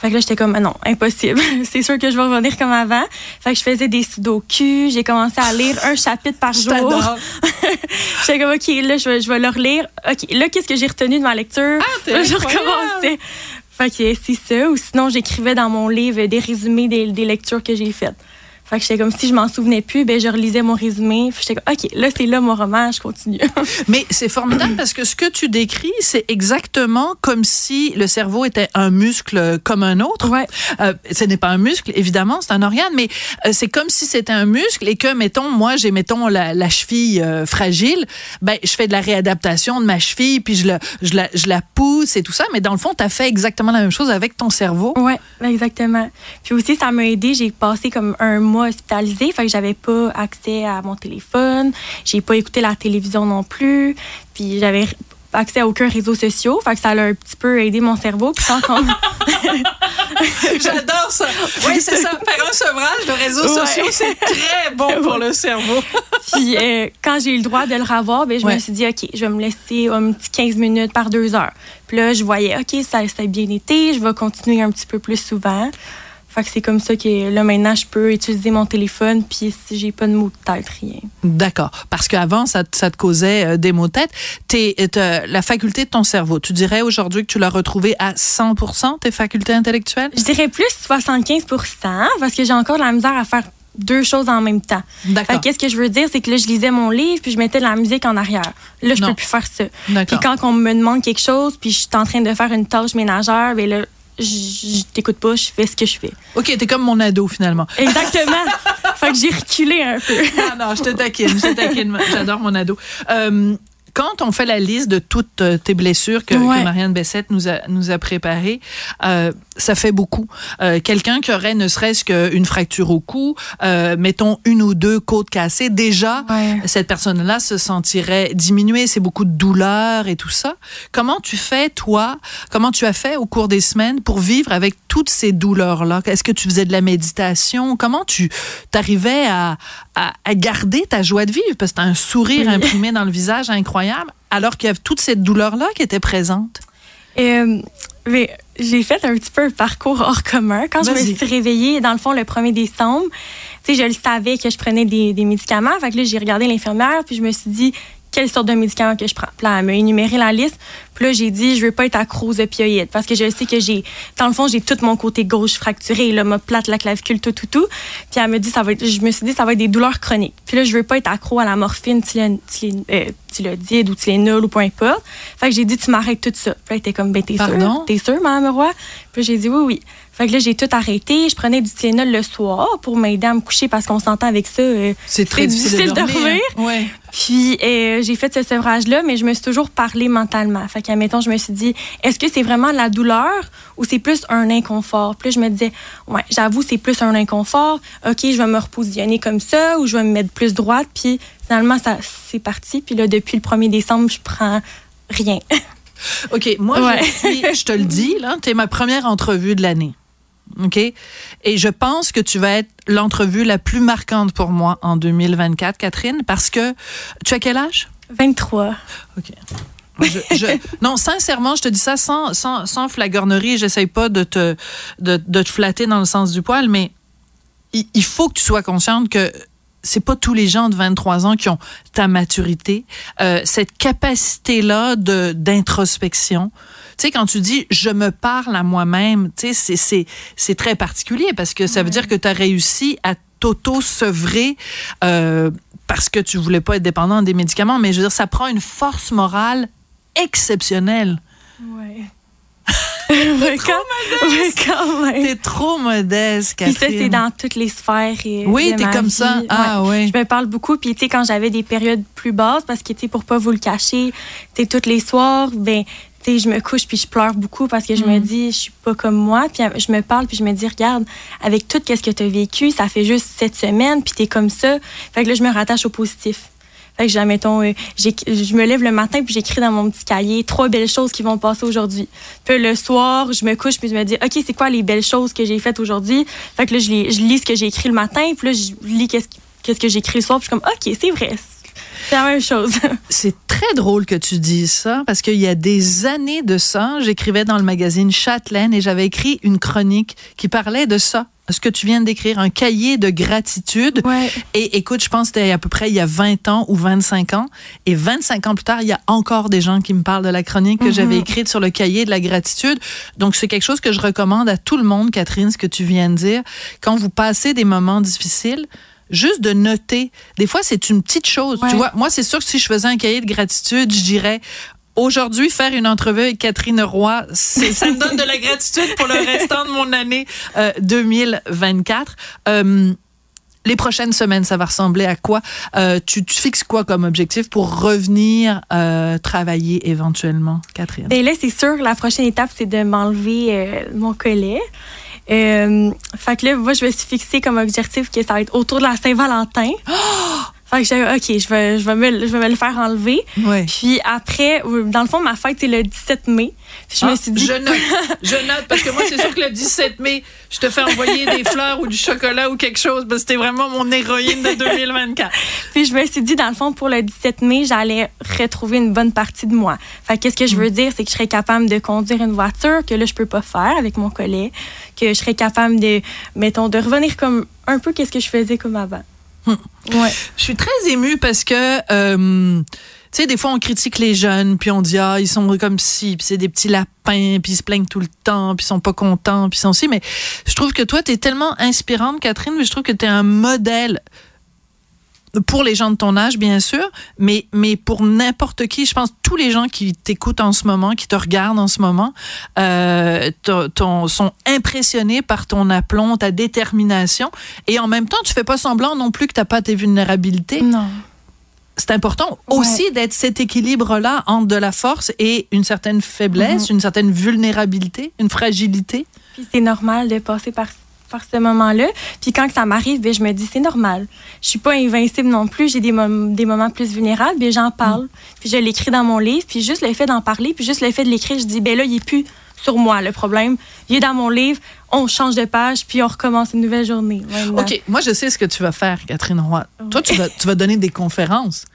Fait que là, j'étais comme, non, impossible. c'est sûr que je vais revenir comme avant. Fait que je faisais des sudoku. J'ai commencé à lire un chapitre par jour. j'étais comme, OK, là, je vais, je vais le relire. OK, là, qu'est-ce que j'ai retenu de ma lecture? Ah, je recommençais. Fait que c'est ça. Ou sinon, j'écrivais dans mon livre des résumés des, lectures que j'ai faites. Fait que j'étais comme si je m'en souvenais plus, ben je relisais mon résumé. J'étais comme OK, là c'est là mon roman, je continue. Mais c'est formidable parce que ce que tu décris, c'est exactement comme si le cerveau était un muscle comme un autre. Ouais. Euh, ce n'est pas un muscle, évidemment, c'est un organe, mais euh, c'est comme si c'était un muscle et que, mettons, moi, j'ai, mettons, la, la cheville euh, fragile, ben, je fais de la réadaptation de ma cheville, puis je la, je la, je la pousse et tout ça, mais dans le fond, tu as fait exactement la même chose avec ton cerveau. Ouais, exactement. Puis aussi, ça m'a aidé. J'ai passé comme un mois hospitalisé, fait que j'avais pas accès à mon téléphone, j'ai pas écouté la télévision non plus, puis j'avais accès à aucun réseau social. Fait que ça a un petit peu aidé mon cerveau. Puis J'adore ça. Oui, c'est ça. Faire un sevrage de réseaux sociaux, c'est très bon pour le cerveau. Puis euh, quand j'ai eu le droit de le revoir, ben, je me suis dit, OK, je vais me laisser un petit 15 minutes par deux heures. Puis là, je voyais, OK, ça, ça a bien été. Je vais continuer un petit peu plus souvent. Fait que c'est comme ça que là, maintenant, je peux utiliser mon téléphone, puis si j'ai pas de mots de tête, rien. D'accord. Parce qu'avant, ça, ça, te causait euh, des maux de tête. T'es, la faculté de ton cerveau, tu dirais aujourd'hui que tu l'as retrouvé à 100% tes facultés intellectuelles? Je dirais plus 75% parce que j'ai encore de la misère à faire deux choses en même temps. D'accord. Qu'est-ce que je veux dire, c'est que là, je lisais mon livre, puis je mettais de la musique en arrière. Là, je ne peux plus faire ça. Puis quand on me demande quelque chose, puis je suis en train de faire une tâche ménagère, bien là, je t'écoute pas, je fais ce que je fais. OK, t'es comme mon ado finalement. Exactement. fait que j'ai reculé un peu. non, non, je te taquine, je te taquine. J'adore mon ado. Euh, quand on fait la liste de toutes euh, tes blessures que, Marianne Bessette nous a, nous a préparées, euh, ça fait beaucoup. Euh, Quelqu'un qui aurait ne serait-ce qu'une fracture au cou, euh, mettons une ou deux côtes cassées, déjà, cette personne-là se sentirait diminuée. C'est beaucoup de douleur et tout ça. Comment tu fais, toi, comment tu as fait au cours des semaines pour vivre avec toutes ces douleurs-là? Est-ce que tu faisais de la méditation? Comment tu t'arrivais à, à, à, garder ta joie de vivre? Parce que tu as un sourire imprimé dans le visage incroyable, alors qu'il y avait toute cette douleur-là qui était présente. Euh, mais j'ai fait un petit peu un parcours hors commun. Quand je me suis réveillée, dans le fond, le 1er décembre, je le savais que je prenais des, des médicaments. Fait que là, j'ai regardé l'infirmière, puis je me suis dit, quelle sorte de médicaments que je prends. Puis là, elle m'a énuméré la liste. Puis là, j'ai dit, je veux pas être accro aux opioïdes parce que je sais que j'ai, dans le fond, j'ai tout mon côté gauche fracturé, là, ma plate, la clavicule, tout, tout, tout. Puis elle me dit, ça va être, je me suis dit, ça va être des douleurs chroniques. Puis là, je veux pas être accro à la morphine, euh, Tylodide ou Tylenol ou peu importe. Fait que j'ai dit, tu m'arrêtes tout ça. Puis là, elle était comme, ben, t'es sûre? T'es sûre, Mme Roy? Puis j'ai dit, oui, oui. Fait que là, j'ai tout arrêté. Je prenais du Tylenol le soir pour m'aider à me coucher parce qu'on s'entend avec ça. Euh, c'est très difficile, de dormir. Ouais. Puis euh, j'ai fait ce sevrage-là, mais je me suis toujours parlé mentalement. Fait qu'à je me suis dit, est-ce que c'est vraiment la douleur ou c'est plus un inconfort? Puis là, je me disais, ouais, j'avoue, c'est plus un inconfort. OK, je vais me repositionner comme ça ou je vais me mettre plus droite. Puis finalement, ça c'est parti. Puis là, depuis le 1er décembre, je prends rien. OK, moi, je, suis, je te le dis, là, tu es ma première entrevue de l'année. OK? Et je pense que tu vas être l'entrevue la plus marquante pour moi en 2024, Catherine, parce que tu as quel âge? 23. OK. non, sincèrement, je te dis ça sans, sans, sans flagornerie. J'essaye pas de te, de, de, te flatter dans le sens du poil, mais il, il faut que tu sois consciente que c'est pas tous les gens de 23 ans qui ont ta maturité, euh, cette capacité-là d'introspection. Tu sais, quand tu dis je me parle à moi-même, tu sais, c'est c'est très particulier parce que ça veut dire que tu as réussi à t'auto-sevrer euh, parce que tu voulais pas être dépendant des médicaments, mais je veux dire, ça prend une force morale exceptionnelle. Ouais. mais quand, même. T'es trop modeste, Catherine. Puis ça, c'est dans toutes les sphères. Et oui, t'es comme ça. Ah, oui. Je me parle beaucoup. Puis, tu sais, quand j'avais des périodes plus basses, parce que, tu sais, pour pas vous le cacher, tu sais, tous les soirs, ben, tu je me couche puis je pleure beaucoup parce que je me mm. dis, je suis pas comme moi. Puis je me parle puis je me dis, regarde, avec tout ce que tu as vécu, ça fait juste cette semaine puis t'es comme ça. Fait que là, je me rattache au positif. Fait que j'ai, mettons, euh, je me lève le matin puis j'écris dans mon petit cahier trois belles choses qui vont passer aujourd'hui. Puis le soir, je me couche puis je me dis, OK, c'est quoi les belles choses que j'ai faites aujourd'hui? Fait que là, je, lis, je lis ce que j'ai écrit le matin puis là, je lis qu'est-ce, qu'est-ce que j'ai écrit le soir puis je suis comme, OK, c'est vrai. C'est la même chose. C'est très drôle que tu dises ça parce qu'il y a des années de ça, j'écrivais dans le magazine Châtelaine et j'avais écrit une chronique qui parlait de ça ce que tu viens de décrire, un cahier de gratitude. Et écoute, je pense que c'était à peu près il y a 20 ans ou 25 ans. Et 25 ans plus tard, il y a encore des gens qui me parlent de la chronique que j'avais mhm. écrite sur le cahier de la gratitude. Donc, c'est quelque chose que je recommande à tout le monde, Catherine, ce que tu viens de dire. Quand vous passez des moments difficiles, juste de noter. Des fois, c'est une petite chose. Tu vois, moi, c'est sûr que si je faisais un cahier de gratitude, je dirais, Aujourd'hui, faire une entrevue avec Catherine Roy, ça me donne de la gratitude pour le restant de mon année 2024. Euh, euh, les prochaines semaines, ça va ressembler à quoi? Euh, tu, fixes quoi comme objectif pour revenir travailler éventuellement, Catherine? Et ben là, c'est sûr, la prochaine étape, c'est de m'enlever mon collet. Fait que là, moi, je me suis fixé comme objectif que ça va être autour de la Saint-Valentin. Oh! Fait que j'ai OK, je vais, je, vais me, je vais me le faire enlever. Puis après, dans le fond, ma fête, c'est le 17 mai. Puis je me ah, suis dit. Je note, je note, parce que moi, c'est sûr que le 17 mai, je te fais envoyer des fleurs ou du chocolat ou quelque chose, parce que c'était vraiment mon héroïne de 2024. Puis je me suis dit, dans le fond, pour le 17 mai, j'allais retrouver une bonne partie de moi. Fait qu'est-ce que je veux mm. dire, c'est que je serais capable de conduire une voiture que là, je peux pas faire avec mon collet, que je serais capable de, mettons, de revenir comme un peu qu'est-ce que je faisais comme avant. Ouais. Je suis très émue parce que euh, tu sais, des fois, on critique les jeunes, puis on dit, ah, ils sont comme si, puis c'est des petits lapins, puis ils se plaignent tout le temps, puis ils sont pas contents, puis ils sont si. Mais je trouve que toi, tu es tellement inspirante, Catherine, mais je trouve que tu es un modèle pour les gens de ton âge, bien sûr, mais, mais pour n'importe qui, je pense tous les gens qui t'écoutent en ce moment, qui te regardent en ce moment, euh, ton, sont impressionnés par ton aplomb, ta détermination, et en même temps, tu fais pas semblant non plus que t'as pas tes vulnérabilités. Non. C'est important aussi d'être cet équilibre-là entre de la force et une certaine faiblesse, mhm. une certaine vulnérabilité, une fragilité. Puis c'est normal de passer par par ce moment-là. Puis quand ça m'arrive, ben, je me dis, c'est normal. Je suis pas invincible non plus. J'ai des, des moments plus vulnérables, et j'en parle. Puis je l'écris dans mon livre. Puis juste le fait d'en parler, puis juste le fait de l'écrire, je dis, ben là, il est plus sur moi le problème. Il est dans mon livre. On change de page, puis on recommence une nouvelle journée. OK. Moi, je sais ce que tu vas faire, Catherine Roy. Toi, tu vas, tu vas donner des conférences.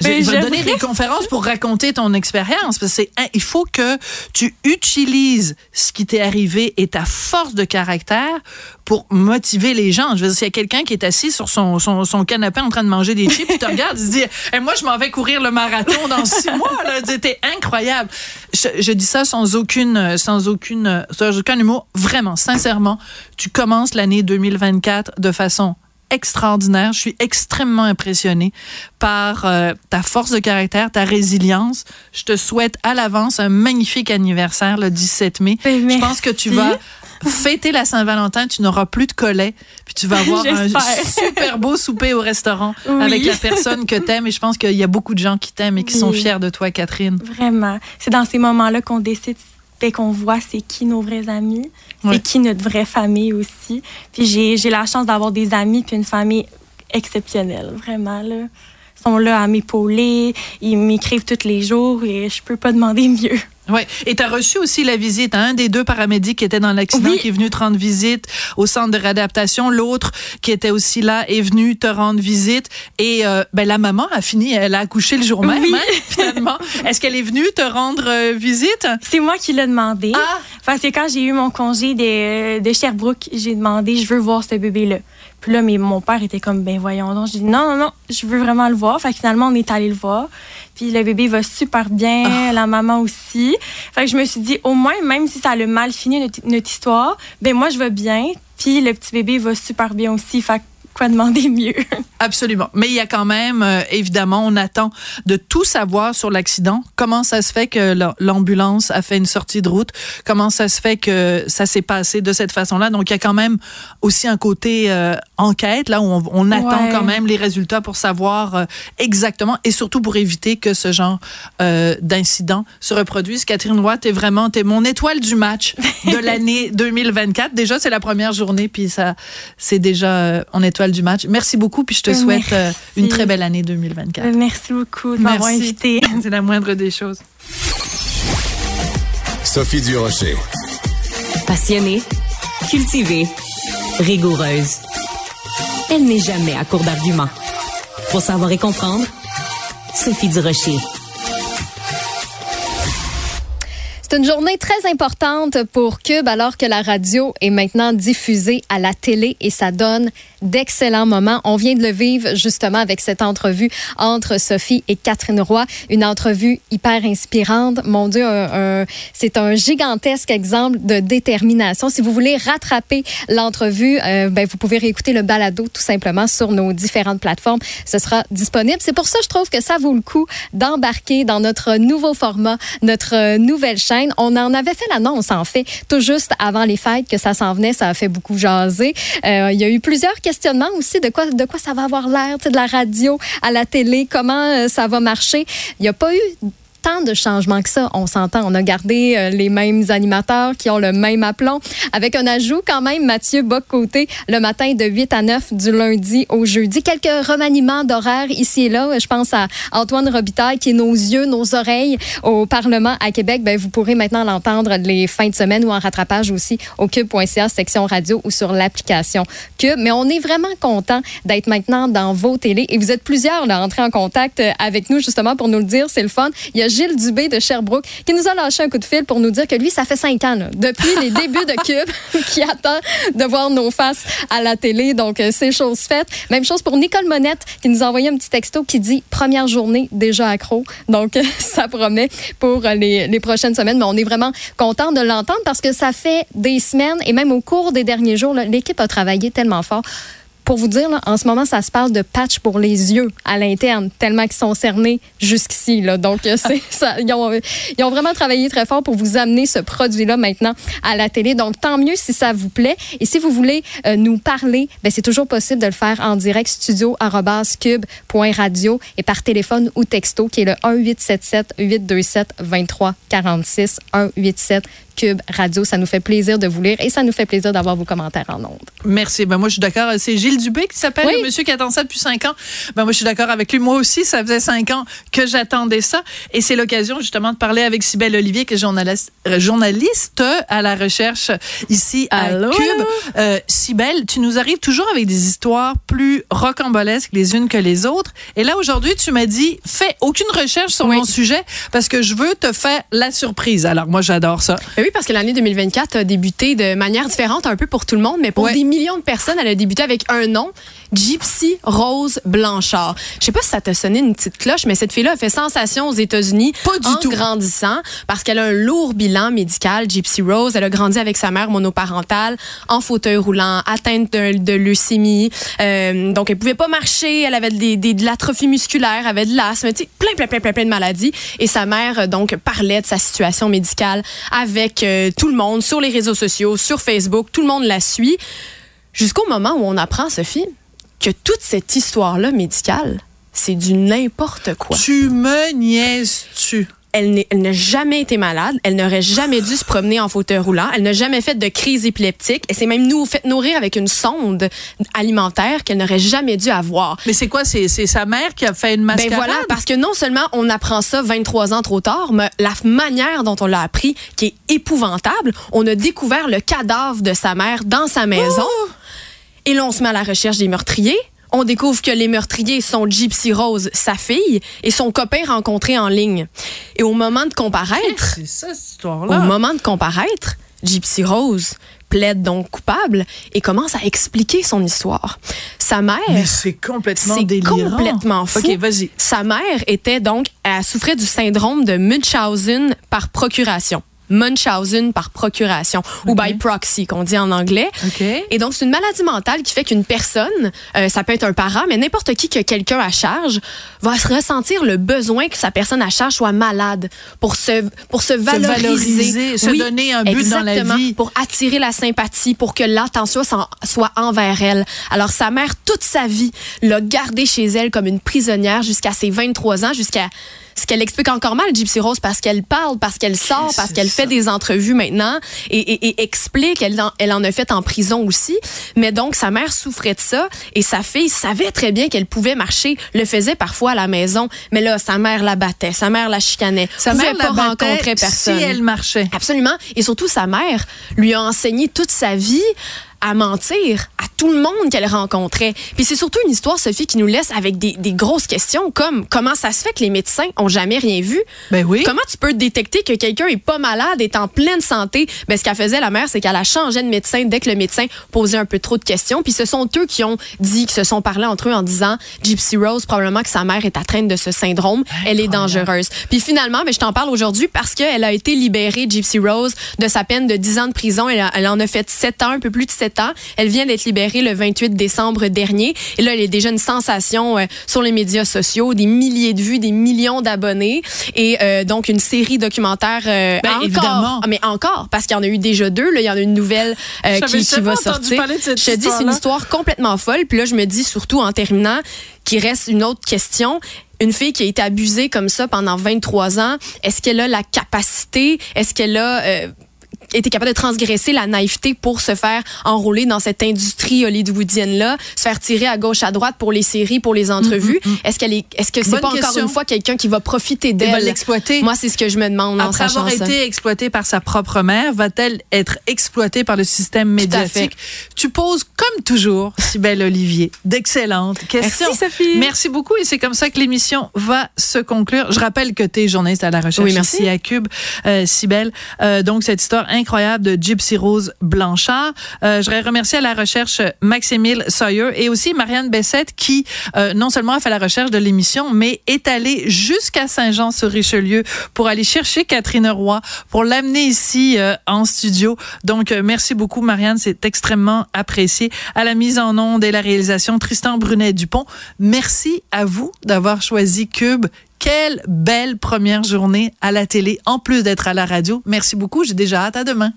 Je vais donner des conférences pour raconter ton expérience. Parce que il faut que tu utilises ce qui t'est arrivé et ta force de caractère pour motiver les gens. Je veux dire, s'il y a quelqu'un qui est assis sur son, son, son, canapé en train de manger des chips, tu te regarde, il se dit, et moi, je m'en vais courir le marathon dans six mois. C'était incroyable. Je, je, dis ça sans aucune, sans aucune, sans aucun humour. Vraiment, sincèrement, tu commences l'année 2024 de façon extraordinaire. Je suis extrêmement impressionnée par euh, ta force de caractère, ta résilience. Je te souhaite à l'avance un magnifique anniversaire le 17 mai. Ben, Je pense que tu vas fêter la Saint-Valentin, tu n'auras plus de collet, puis tu vas avoir un super beau souper au restaurant avec la personne que t'aimes. Et je pense qu'il y a beaucoup de gens qui t'aiment et qui sont fiers de toi, Catherine. Vraiment. C'est dans ces moments-là qu'on décide et qu'on voit c'est qui nos vrais amis, c'est qui notre vraie famille aussi. Puis j'ai la chance d'avoir des amis puis une famille exceptionnelle, vraiment. Là. Ils sont là à m'épauler, ils m'écrivent tous les jours et je peux pas demander mieux. Oui. Et tu as reçu aussi la visite. un des deux paramédics qui était dans l'accident qui est venu te rendre visite au centre de réadaptation. L'autre qui était aussi là est venu te rendre visite. Et euh, ben, la maman a fini, elle a accouché le jour même, hein, finalement. Est-ce qu'elle est venue te rendre euh, visite? C'est moi qui l'ai demandé. Ah! Enfin, c'est quand j'ai eu mon congé de, de Sherbrooke, j'ai demandé, je veux voir ce bébé-là. Puis là, mais mon père était comme, ben voyons donc. J'ai dit, non, non, non, je veux vraiment le voir. Fait que finalement, on est allé le voir. Puis le bébé va super bien, ah. la maman aussi. Fait que je me suis dit, au moins, même si ça a le mal fini notre, notre histoire, ben moi, je vais bien. Puis le petit bébé va super bien aussi. Fait quoi demander mieux? Absolument. Mais il y a quand même, euh, évidemment, on attend de tout savoir sur l'accident. Comment ça se fait que l'ambulance a fait une sortie de route? Comment ça se fait que ça s'est passé de cette façon-là? Donc, il y a quand même aussi un côté euh, enquête, là, où on, attend quand même les résultats pour savoir euh, exactement et surtout pour éviter que ce genre d'incident se reproduise. Catherine Roy, t'es vraiment, t'es mon étoile du match de l'année 2024. Déjà, c'est la première journée, puis ça, c'est déjà, on étoile du match. Merci beaucoup, puis je te souhaite euh, une très belle année 2024. Merci beaucoup de m'avoir invité. C'est la moindre des choses. Sophie Durocher. Passionnée, cultivée, rigoureuse. Elle n'est jamais à court d'arguments. Pour savoir et comprendre, Sophie Durocher. C'est une journée très importante pour Cube alors que la radio est maintenant diffusée à la télé et ça donne d'excellents moments. On vient de le vivre justement avec cette entrevue entre Sophie et Catherine Roy, une entrevue hyper inspirante. Mon Dieu, c'est un gigantesque exemple de détermination. Si vous voulez rattraper l'entrevue, euh, ben, vous pouvez réécouter le balado tout simplement sur nos différentes plateformes. Ce sera disponible. C'est pour ça que je trouve que ça vaut le coup d'embarquer dans notre nouveau format, notre nouvelle chaîne on en avait fait l'annonce, en fait, tout juste avant les fêtes que ça s'en venait. Ça a fait beaucoup jaser. Euh, il y a eu plusieurs questionnements aussi de quoi, de quoi ça va avoir l'air, de la radio à la télé, comment euh, ça va marcher. Il n'y a pas eu tant de changements que ça. On s'entend. On a gardé euh, les mêmes animateurs qui ont le même aplomb, avec un ajout quand même, Mathieu Boc-Côté, le matin de 8 à 9 du lundi au jeudi. Quelques remaniements d'horaire ici et là. Je pense à Antoine Robitaille, qui est nos yeux, nos oreilles au Parlement à Québec. Ben, vous pourrez maintenant l'entendre les fins de semaine ou en rattrapage aussi au cube.ca, section radio ou sur l'application Cube. Mais on est vraiment content d'être maintenant dans vos télés et vous êtes plusieurs à entrer en contact avec nous justement pour nous le dire. C'est le fun. Il y a Gilles Dubé de Sherbrooke qui nous a lâché un coup de fil pour nous dire que lui, ça fait cinq ans, depuis les débuts de Cube, qui attend de voir nos faces à la télé. Donc, euh, c'est chose faite. Même chose pour Nicole Monette qui nous a envoyé un petit texto qui dit première journée déjà accro. Donc, ça promet pour les, les prochaines semaines. Mais on est vraiment content de l'entendre parce que ça fait des semaines et même au cours des derniers jours, l'équipe a travaillé tellement fort pour vous dire, en ce moment, ça se parle de patch pour les yeux à l'interne, tellement qu'ils sont cernés jusqu'ici. Donc, euh, c'est ça, ils, ont, ils ont vraiment travaillé très fort pour vous amener ce produit-là maintenant à la télé. Donc, tant mieux si ça vous plaît. Et si vous voulez euh, nous parler, ben, c'est toujours possible de le faire en direct studio.cube.radio et par téléphone ou texto qui est le 1877 827 2346 187 Cube Radio. Ça nous fait plaisir de vous lire et ça nous fait plaisir d'avoir vos commentaires en ondes. Merci. Ben moi, je suis d'accord. C'est Gilles Dubé qui s'appelle, le monsieur qui attend ça depuis cinq ans. Ben moi, je suis d'accord avec lui. Moi aussi, ça faisait cinq ans que j'attendais ça. Et c'est l'occasion, justement, de parler avec Sybelle Olivier, qui est journaliste, euh, journaliste à la recherche ici à Cube. Euh, tu nous arrives toujours avec des histoires plus rocambolesques les unes que les autres. Et là, aujourd'hui, tu m'as dit, fais aucune recherche sur mon sujet parce que je veux te faire la surprise. Alors, moi, j'adore ça. Ben oui, parce que l'année 2024 a débuté de manière différente un peu pour tout le monde, mais pour des millions de personnes, elle a débuté avec un nom, Gypsy Rose Blanchard. Je sais pas si ça t'a sonné une petite cloche, mais cette fille-là a fait sensation aux États-unis pas du en tout. grandissant parce qu'elle a un lourd bilan médical, Gypsy Rose. Elle a grandi avec sa mère monoparentale, en fauteuil roulant, atteinte de, leucémie. Euh, donc, elle pouvait pas marcher, elle avait des, de l'atrophie musculaire, elle avait de l'asthme, plein, plein, plein, plein, plein de maladies. Et sa mère, donc, parlait de sa situation médicale avec tout le monde sur les réseaux sociaux, sur Facebook. Tout le monde la suit. Jusqu'au moment où on apprend, Sophie, que toute cette histoire-là médicale, c'est du n'importe quoi. Tu me niaises-tu? Elle n'a jamais été malade. Elle n'aurait jamais dû se promener en fauteuil roulant. Elle n'a jamais fait de crise épileptique. Elle s'est même nous fait nourrir avec une sonde alimentaire qu'elle n'aurait jamais dû avoir. Mais c'est quoi? C'est sa mère qui a fait une mascarade? Ben voilà, parce que non seulement on apprend ça 23 ans trop tard, mais la manière dont on l'a appris, qui est épouvantable, on a découvert le cadavre de sa mère dans sa maison. Oh! Et là, on se met à la recherche des meurtriers on découvre que les meurtriers sont Gypsy Rose, sa fille, et son copain rencontré en ligne. Et au moment de comparaître, c'est ça cette histoire-là. Au moment de comparaître, Gypsy Rose plaide donc coupable et commence à expliquer son histoire. Sa mère, c'est complètement délirant. complètement fou. Ok, vas-y. Sa mère était donc, elle souffrait du syndrome de Munchausen par procuration. Munchausen par procuration ou by proxy qu'on dit en anglais. Et donc c'est une maladie mentale qui fait qu'une personne, euh, ça peut être un parent, mais n'importe qui que quelqu'un à charge va ressentir le besoin que sa personne à charge soit malade pour se pour se valoriser, se, donner un but dans la vie, pour attirer la sympathie, pour que l'attention soit envers elle. Alors sa mère toute sa vie l'a gardée chez elle comme une prisonnière jusqu'à ses 23 ans, jusqu'à ce qu'elle explique encore mal, Gypsy Rose, parce qu'elle parle, parce qu'elle sort, parce qu'elle fait des entrevues maintenant et, explique, elle en, elle en a fait en prison aussi. Mais donc, sa mère souffrait de ça et sa fille savait très bien qu'elle pouvait marcher, le faisait parfois à la maison, mais là, sa mère la battait, sa mère la chicanait. Sa mère pas la rencontrer personne. Si elle marchait. Absolument. Et surtout, sa mère lui a enseigné toute sa vie à mentir à tout le monde qu'elle rencontrait. Puis c'est surtout une histoire, Sophie, qui nous laisse avec des, des, grosses questions comme comment ça se fait que les médecins ont jamais rien vu? Ben oui. Comment tu peux détecter que quelqu'un est pas malade, est en pleine santé? Ben, ce qu'elle faisait, la mère, c'est qu'elle a changé de médecin dès que le médecin posait un peu trop de questions. Puis ce sont eux qui ont dit, qui se sont parlé entre eux en disant, Gypsy Rose, probablement que sa mère est atteinte de ce syndrome. Elle est dangereuse. Puis finalement, ben, je t'en parle aujourd'hui parce qu'elle a été libérée, Gypsy Rose, de sa peine de 10 ans de prison. Elle, elle en a fait 7 ans, un peu plus de 7 ans. Elle vient d'être libérée le 28 décembre dernier. Et là, elle est déjà une sensation euh, sur les médias sociaux, des milliers de vues, des millions d'abonnés. Et euh, donc, une série documentaire euh, ben, encore. Évidemment. Ah, mais encore, parce qu'il y en a eu déjà deux. Là, il y en a une nouvelle euh, qui, qui va sortir. je te dis, c'est une histoire complètement folle. Puis là, je me dis surtout en terminant qu'il reste une autre question une fille qui a été abusée comme ça pendant 23 ans, est-ce qu'elle a la capacité, est-ce qu'elle a euh, été capable de transgresser la naïveté pour se faire enrôler dans cette industrie hollywoodienne-là, se faire tirer à gauche, à droite pour les séries, pour les entrevues. Mm, mm, mm. Est-ce qu'elle est, est-ce que c'est pas encore une fois quelqu'un qui va profiter d'elle? va l'exploiter. Moi, c'est ce que je me demande Après en avoir été exploitée par sa propre mère, va-t-elle être exploitée par le système médiatique? Tu poses, comme toujours, Sibelle Olivier, d'excellentes questions. Merci, Sophie. Merci beaucoup et c'est comme ça que l'émission va se conclure. Je rappelle que tu es journaliste à la recherche Oui, merci. ici à Cube, euh, Sibelle. Euh, donc, cette histoire incroyable de Gypsy Rose Blanchard. Euh, je voudrais remercier à la recherche Maximile Sawyer et aussi Marianne Bessette qui euh, non seulement a fait la recherche de l'émission, mais est allée jusqu'à Saint-Jean-sur-Richelieu pour aller chercher Catherine Roy, pour l'amener ici euh, en studio. Donc, merci beaucoup Marianne, c'est extrêmement apprécié. À la mise en onde et la réalisation, Tristan Brunet-Dupont. Merci à vous d'avoir choisi Cube. Quelle belle première journée à la télé, en plus d'être à la radio. Merci beaucoup, j'ai déjà hâte à demain.